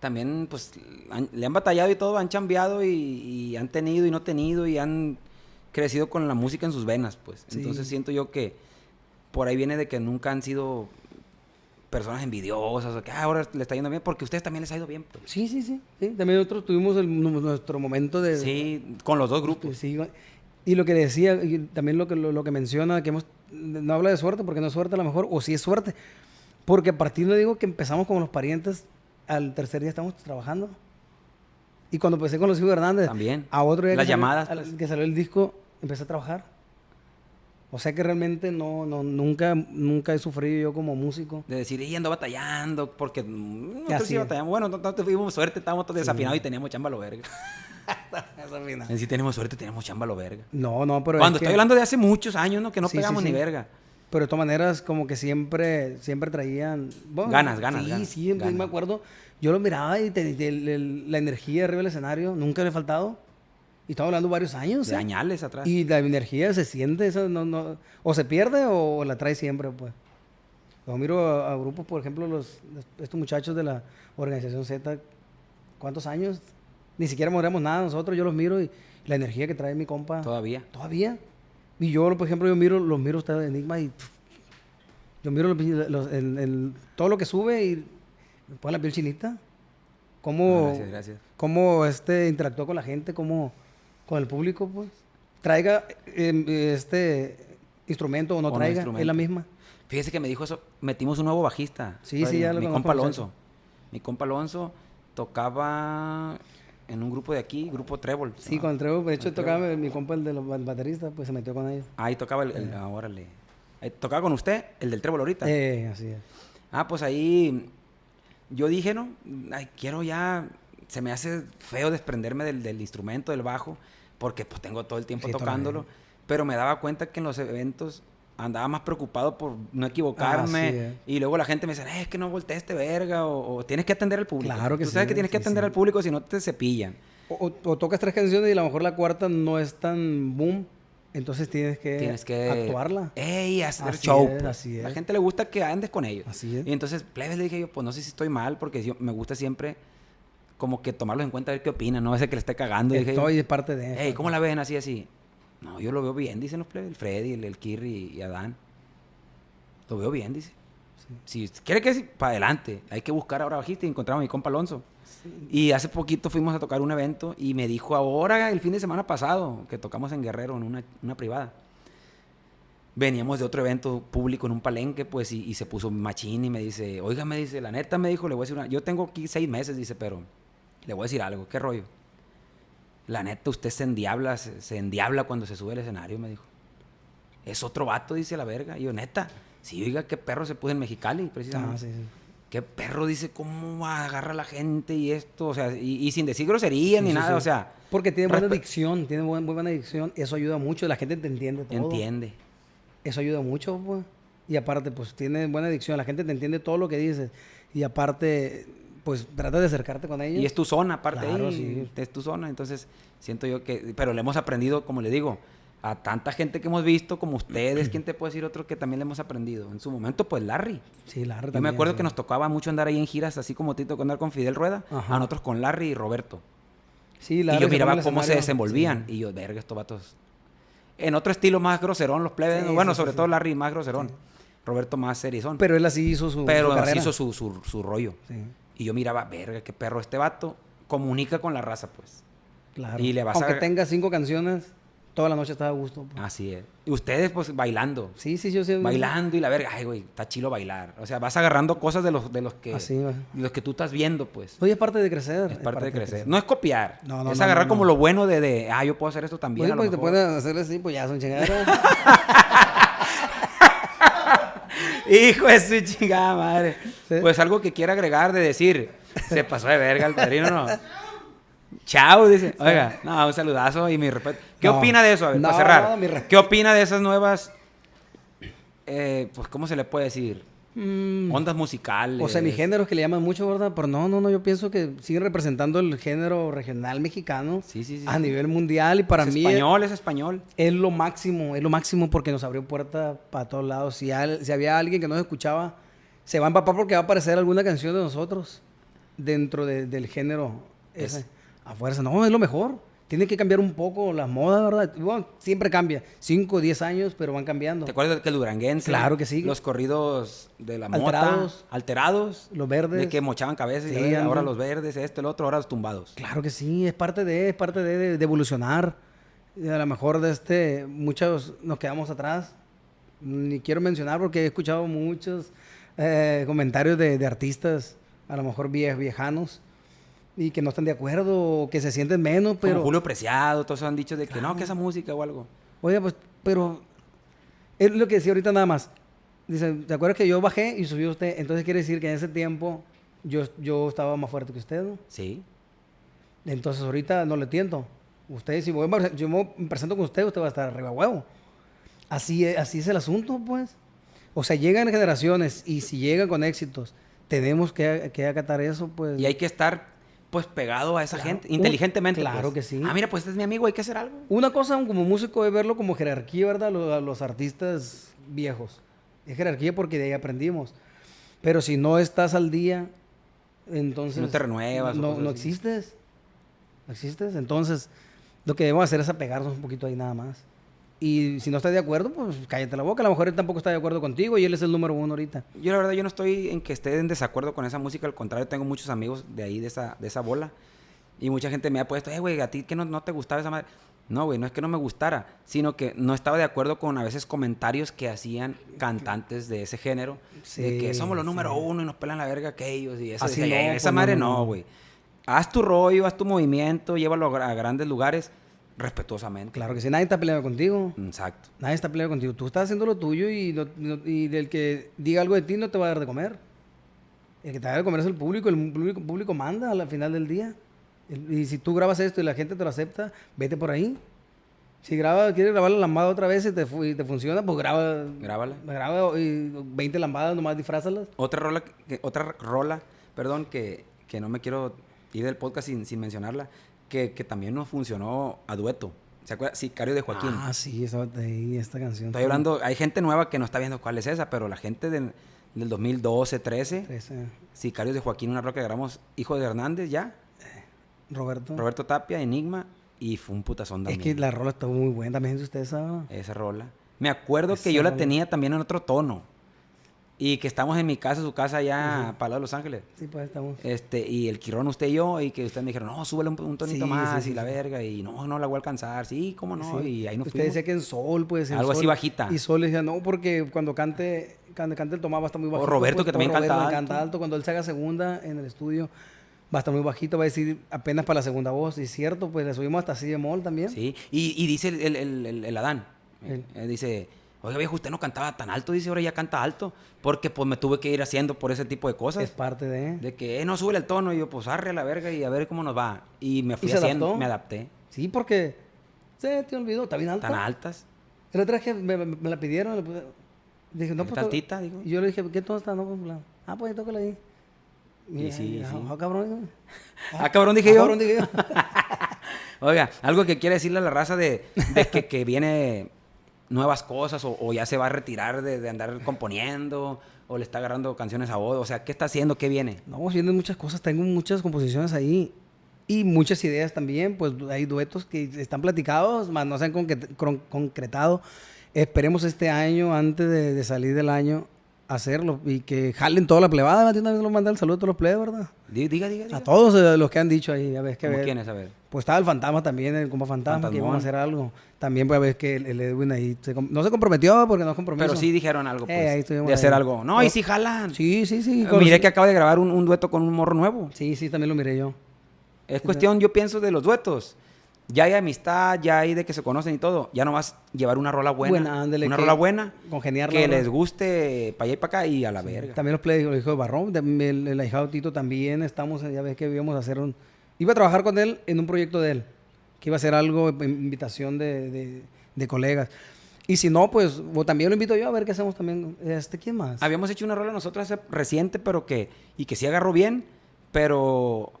también, pues, han- le han batallado y todo, han chambeado y, y han tenido y no tenido y han crecido con la música en sus venas, pues. Sí. Entonces siento yo que por ahí viene de que nunca han sido personas envidiosas o que "Ah, ahora le está yendo bien, porque a ustedes también les ha ido bien, pues. Sí, sí, sí, sí. También nosotros tuvimos el- nu- nuestro momento de... Sí, con los dos grupos. Pues sí, y lo que decía, y también lo que, lo, lo que menciona, que hemos, no habla de suerte porque no es suerte a lo mejor, o sí es suerte. Porque a partir de digo que empezamos con los parientes, al tercer día estamos trabajando. Y cuando empecé con los hijos Hernández, También. a otro día Las que salió- llamadas, al- pues. que salió el disco, empecé a trabajar. O sea que realmente no, no, nunca, nunca he sufrido yo como músico. De decir, y ando batallando, porque mm, Así sí es. batallamos. Bueno, no, no tuvimos suerte, estábamos todos desafinados y teníamos chamba lo verga. En sí tenemos suerte, tenemos chamba lo verga. No, no, pero Cuando es que- estoy hablando de hace muchos años, ¿no? Que no Sí, sí, pegamos sí. ni verga. Pero de todas maneras, como que siempre, siempre traían... bueno, Ganas, ganas, Sí, ganas, sí, ganas. me acuerdo. Yo lo miraba y te- te- el- el- la energía arriba del escenario nunca le ha faltado. Y estamos hablando varios años. De ¿eh? añales atrás. Y la energía se siente, no, no, o se pierde o la trae siempre, pues. Yo miro a, a grupos, por ejemplo, los, estos muchachos de la organización Z, ¿cuántos años? Ni siquiera moramos nada nosotros, yo los miro y la energía que trae mi compa. Todavía. Todavía. Y yo, por ejemplo, yo miro, los miro ustedes de Enigma y pff, yo miro los- los- el- el- todo lo que sube y me pone la piel chinita. Cómo, gracias, gracias. cómo este, interactúa con la gente, cómo, con el público, pues. Traiga eh, este instrumento o no O no traiga, es la misma. Fíjese que me dijo eso. Metimos un nuevo bajista. Sí, sí, ya lo Mi compa. Alonso. Mi compa Alonso tocaba en un grupo de aquí, grupo Trébol. Sí, con el Trevo, de hecho, El tocaba mi compa, el de los bateristas, pues se metió con ellos. Ahí tocaba el, el- ah, órale. Ahí tocaba con usted, el del Trébol ahorita. Eh, así es. Ah, pues ahí yo dije, no, ay, quiero ya, se me hace feo desprenderme del, del instrumento, del bajo, porque pues tengo todo el tiempo Sí, tocándolo, también. pero me daba cuenta que en los eventos andaba más preocupado por no equivocarme Así es. y luego la gente me decía, "Eh, es que no volteé este verga o, o tienes que atender al público. Claro que Tú sabes sí, que tienes que sí, atender sí. al público si no te cepillan. O, o- o tocas tres canciones y a lo mejor la cuarta no es tan boom, entonces tienes que, tienes que actuarla. ey hacer Así show es, pues. así la es. gente le gusta que andes con ellos Así es. y entonces plebes le dije yo pues no sé si estoy mal porque yo, me gusta siempre como que tomarlos en cuenta a ver qué opinan no ese que le esté cagando. Dije Estoy de parte de hey cómo la ven así así no yo lo veo bien dicen los plebes el Freddy el, el Kirry y Adán. Lo veo bien dice. Si quiere que para adelante hay que buscar ahora bajista y encontramos a mi compa Alonso. Y hace poquito fuimos a tocar un evento y me dijo ahora, el fin de semana pasado, que tocamos en Guerrero, en una, una privada. Veníamos de otro evento público en un palenque, pues, y, y se puso machín y me dice, oiga, me dice, la neta, me dijo, le voy a decir una... Yo tengo aquí seis meses, dice, pero le voy a decir algo, ¿qué rollo? La neta, usted se endiabla, se, se endiabla cuando se sube al escenario, me dijo. Es otro vato, dice la verga. Y yo, neta, sí, oiga, qué perro se puso en Mexicali, precisamente. Ah, sí, sí. Qué perro, dice, cómo agarra a la gente y esto, o sea, y, y sin decir grosería ni nada, o sea, Porque tiene buena dicción, tiene muy buena dicción. Eso ayuda mucho, la gente te entiende todo. entiende. Eso ayuda mucho, pues. Y aparte, pues tiene buena dicción, la gente te entiende todo lo que dices. Y aparte, pues trata de acercarte con ellos. Y es tu zona, aparte Claro, ahí, sí. es tu zona, entonces siento yo que, pero le hemos aprendido, como le digo, a tanta gente que hemos visto, como ustedes, ¿quién te puede decir otro que también le hemos aprendido? En su momento, pues Larry. Sí, la Yo me acuerdo que nos tocaba mucho andar ahí en giras, así como Tito con andar con Fidel Rueda, Ajá. a nosotros con Larry y Roberto. Sí, y Larry yo se miraba cómo se desenvolvían. Sí. Y yo, verga, estos vatos. En otro estilo más groserón, los plebes. Bueno, sobre todo Larry más groserón. Roberto más serizón. Pero él así hizo su, Pero su así hizo su, su, su rollo. Sí, Y yo miraba, verga, qué perro este vato. Comunica con la raza, pues. claro. Y le vas Aunque a- tenga cinco canciones, toda la noche estaba a gusto. pues. Así es. Y ustedes, pues, bailando. Sí, sí, yo sé. Bailando y la verga. Ay, güey, está chilo bailar. O sea, vas agarrando cosas de los, de los que... Así, de los que tú estás viendo, pues. Oye, es parte de crecer. Es parte de crecer. No es copiar. No, no, es no, agarrar como lo bueno de, de, ah, yo puedo hacer esto también. Oye, a lo pues te mejor". pueden hacer así, pues ya son chingaderas. Hijo de su chingada madre. Sí. Pues algo que quiera agregar de decir, se pasó de verga el padrino, ¿no? Chao, dice. Oiga, no, un saludazo y mi respeto. ¿Qué No. opina de eso? A ver, No, para cerrar. ¿Qué opina de esas nuevas, eh, pues, ¿cómo se le puede decir? Mm, Ondas musicales. o semigéneros que le llaman mucho, ¿verdad? Pero no, no, no, yo pienso que siguen representando el género regional mexicano Sí, sí, sí. a nivel mundial y para es mí español, es español. es lo máximo, es lo máximo porque nos abrió puerta para todos lados. Si, al- si había alguien que no nos escuchaba, se va a empapar porque va a aparecer alguna canción de nosotros dentro de- del género Es- ese. A fuerza, no, es lo mejor. Tiene que cambiar un poco las modas, ¿verdad? Bueno, siempre cambia. 5, 10 años, pero van cambiando. ¿Te acuerdas que el duranguense? Claro que sí. Los corridos de la Alterados. mota. Alterados. Los verdes. De que mochaban cabezas y Sí, verga, ahora los verdes, esto, el otro, ahora los tumbados. Claro que sí, es parte de, es parte de, de- de evolucionar. Y a lo mejor de este, muchos nos quedamos atrás. Ni quiero mencionar porque he escuchado muchos eh, comentarios de, de artistas, a lo mejor vie- viejanos, y que no están de acuerdo o que se sienten menos, Pero pero... Julio Preciado, todos han dicho de que no, Claro. que esa música o algo. Oye, pues, pero es lo que decía ahorita nada más. Dice, ¿te acuerdas que yo bajé y subió usted? Entonces quiere decir que en ese tiempo yo, yo estaba más fuerte que usted, ¿no? Sí. Entonces ahorita no le tiento. Usted, si voy, yo me presento con usted, usted va a estar arriba huevo. Así es, así es el asunto, pues. O sea, llegan generaciones y si llegan con éxitos, tenemos que, que acatar eso, pues. Y hay que estar, pues, pegado a esa Claro. gente, Un- inteligentemente. claro pues. que sí. Ah, mira, pues este es mi amigo, hay que hacer algo. Una cosa como músico es verlo como jerarquía, ¿verdad? Los, a los artistas viejos. Es jerarquía porque de ahí aprendimos. Pero si no estás al día, entonces... no te renuevas No, no existes. No existes. Entonces, lo que debemos hacer es apegarnos un poquito ahí nada más. Y si no estás de acuerdo, pues cállate la boca. A lo mejor él tampoco está de acuerdo contigo y él es el número uno ahorita. Yo la verdad, yo no estoy en que esté en desacuerdo con esa música, al contrario, tengo muchos amigos de ahí, de esa, de esa bola. Y mucha gente me ha puesto, eh, güey, a ti que no, no te gustaba esa madre. No, güey, no es que no me gustara, sino que no estaba de acuerdo con a veces comentarios que hacían cantantes de ese género. de que Sí, somos los número sí. uno y nos pelan la verga aquellos y eso. Así no, "Eh, pues, esa madre no, güey. Haz tu rollo, haz tu movimiento, llévalo a a grandes lugares respetuosamente. Claro que sí, nadie está peleando contigo. Exacto. Nadie está peleando contigo. Tú estás haciendo lo tuyo y, no- no- y el que diga algo de ti no te va a dar de comer. El que te va a dar de comer es el público. El público, público manda al final del día. Y si tú grabas esto y la gente te lo acepta, vete por ahí. Si graba, quieres grabar la lambada otra vez y te, y te funciona, pues graba. Grábala. Graba y 20 lambadas, nomás disfrázalas. Otra rola, que, otra rola, perdón, que, que no me quiero ir del podcast sin, sin mencionarla, que, que también nos funcionó a dueto. ¿Se acuerda? Sicario de Joaquín. Ah, sí, esa, ahí, esta canción. Estoy hablando, hay gente nueva que no está viendo cuál es esa, pero la gente del, del 2012, 13, Ese, Sicarios de Joaquín, una rola que grabamos, Hijo de Hernández ya, Roberto. Roberto Tapia, Enigma, y fue un putazón es también. que la rola está muy buena también, si ustedes saben. Esa rola. Me acuerdo Esa que yo la rola. tenía también en otro tono. Y que estamos en mi casa, su casa allá para lado de Los Ángeles. Sí, pues estamos. Este, y el Quirón, usted y yo, y que ustedes me dijeron, no, súbele un, un tonito Sí, más sí, y la verga, y no, no la voy a alcanzar, sí, cómo no, y ahí nos Usted fuimos. decía que en sol, pues. en Algo así bajita. Y sol decía, no, porque cuando cante, cuando cante el tomás va a estar muy bajito. Roberto, pues, que también Roberto canta alto. alto. Cuando él se haga segunda en el estudio, va a estar muy bajito, va a decir apenas para la segunda voz. Y es cierto, pues le subimos hasta si bemol también. Sí, y, y dice el, el, el- el- el Adán, Él. eh, dice, oiga viejo, usted no cantaba tan alto, dice, ahora ya canta alto, porque pues me tuve que ir haciendo por ese tipo de cosas. Es parte de. De que, eh, no, sube el tono, y yo, pues, arre a la verga y a ver cómo nos va. Y me fui haciendo, adaptó? me adapté. Sí, porque se te olvidó, está bien alto. Tan altas. El otro día me, me- me la pidieron, le dije, no, ¿Está pues. altita? Dijo. Y yo le dije, ¿qué tono está? No, pues, ah, pues tócala ahí. Y sí, ah, sí. ah, cabrón. Ah, cabrón, dije Ah, yo. cabrón, dije yo. Oiga, algo que quiere decirle a la raza de, de que, que viene nuevas cosas o, o ya se va a retirar de, de andar componiendo o le está agarrando canciones a vos. O sea, ¿qué está haciendo? ¿Qué viene? No, vienen muchas cosas, tengo muchas composiciones ahí y muchas ideas también, pues hay duetos que están platicados, más no se han concretado. Esperemos este año, antes de, de salir del año, hacerlo y que jalen toda la plebada. Una vez lo mandé el saludo a todos los plebes, ¿verdad? Di- Diga, diga, diga. A todos eh, los que han dicho ahí, a ver, que ¿Cómo ver. quiénes? A ver. Pues estaba el fantasma también, el compa fantasma, que íbamos a Fantasmón. hacer algo. También, pues a ver que el, el Edwin ahí, se no se comprometió porque no es compromiso. Pero sí dijeron algo, Eh, pues, ahí estuvimos de hacer ahí. algo. No, y sí jalan. Sí, sí, sí. Eh, con- Miré que acaba de grabar un, un dueto con un morro nuevo. Sí, sí, también lo miré yo. Es cuestión, yo pienso, de los duetos. Ya hay amistad, ya hay de que se conocen y todo. Ya nomás llevar una rola buena. Buena, ándele, una que- rola buena. congeniar la Que les guste para allá y para acá y a la verga. También los play, el hijo de Barrón, el, el ahijado Tito también estamos, ya ves que íbamos a hacer un... Iba a trabajar con él en un proyecto de él, que iba a hacer algo, in- invitación de, de- de colegas. Y si no, pues o también lo invito yo a ver qué hacemos también. Este, ¿Quién más? Habíamos hecho una rola nosotros hace reciente, pero que... Y que sí agarró bien, pero...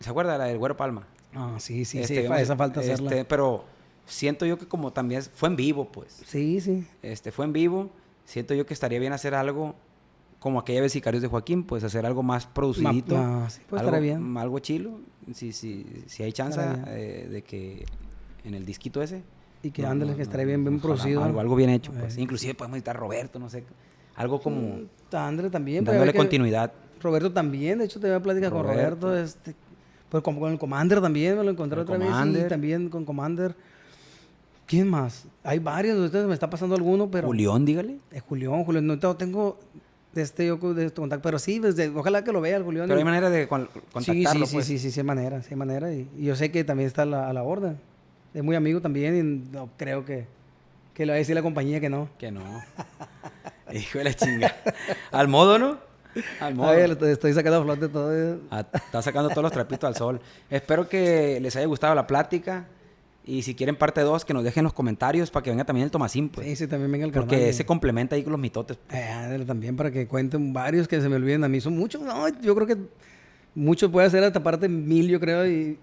¿Se acuerda? La del Güero Palma. Ah, sí, sí, Este, sí, íbamos- esa falta hacerla. este, pero siento yo que como también fue en vivo, pues. Sí, sí. Este, fue en vivo. Siento yo que estaría bien hacer algo como aquella vez Sicarios de Joaquín, pues hacer algo más producidito. ah, sí, pues, algo, bien. Algo chilo. Si, si, si hay chance eh, de que en el disquito ese. Y que no, ándale, no, que bien, bien producido. Algo, algo bien hecho, pues. Eh, Inclusive podemos editar a Roberto, no sé. Algo como André también. dándole continuidad. Roberto también, de hecho te voy a platicar con Roberto. Este, pues con el Commander también, me lo encontré El otra vez. Y también con Commander. ¿Quién más? Hay varios de ustedes, me está pasando alguno, pero... Julián, dígale. Es Julián, Julián, no tengo de este yo de este contacto, pero sí, desde, ojalá que lo vea el Julián. Pero hay manera de con- sí, contactarlo, sí, pues. sí, sí, sí, sí, hay manera, sí hay manera. Y, y yo sé que también está a la, a la orden. Es muy amigo también y no creo que, que le va a decir la compañía que no. Que no. Hijo de la chinga. Al modo, ¿no? Al modo. Ay, estoy- sacando a flote todo. eh. Ah, Está sacando todos los trapitos al sol. Espero que les haya gustado la plática. Y si quieren parte 2, que nos dejen los comentarios para que venga también el Tomasín, pues. Sí, sí, también venga el carnal. porque se complementa ahí con los mitotes. Eh, ándale, también para que cuenten varios que se me olviden. A mí son muchos. No, yo creo que mucho puede hacer hasta parte mil, yo creo. Y,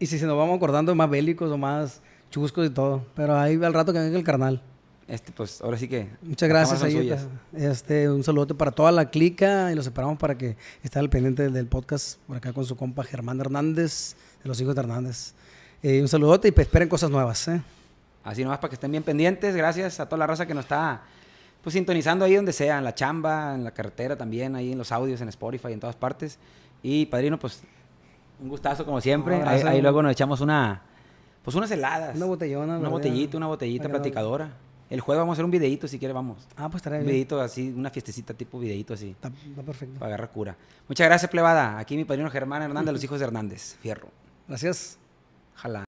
y si se nos vamos acordando más bélicos o más chuscos y todo. Pero ahí al rato que venga el carnal. Este, pues ahora sí que. Muchas gracias. suyas. este, un saludote para toda la clica y los esperamos para que estén al pendiente del podcast por acá con su compa Germán Hernández, de los hijos de Hernández. Eh, un saludote y pues, esperen cosas nuevas. ¿eh? Así nomás para que estén bien pendientes. Gracias a toda la raza que nos está pues sintonizando ahí donde sea, en la chamba, en la carretera también, ahí en los audios, en Spotify, en todas partes. Y padrino, pues un gustazo como siempre. No, ahí, ahí luego nos echamos una, pues unas heladas. Una botellona. Una botellita, una botellita platicadora. El jueves vamos a hacer un videito si quiere, vamos. Ah, pues estará Un bien. videito así, una fiestecita tipo videito así, Está, está perfecto. para agarrar cura. Muchas gracias, plebada. Aquí mi padrino Germán Hernández, los hijos de Hernández. Fierro. Gracias. Ojalá.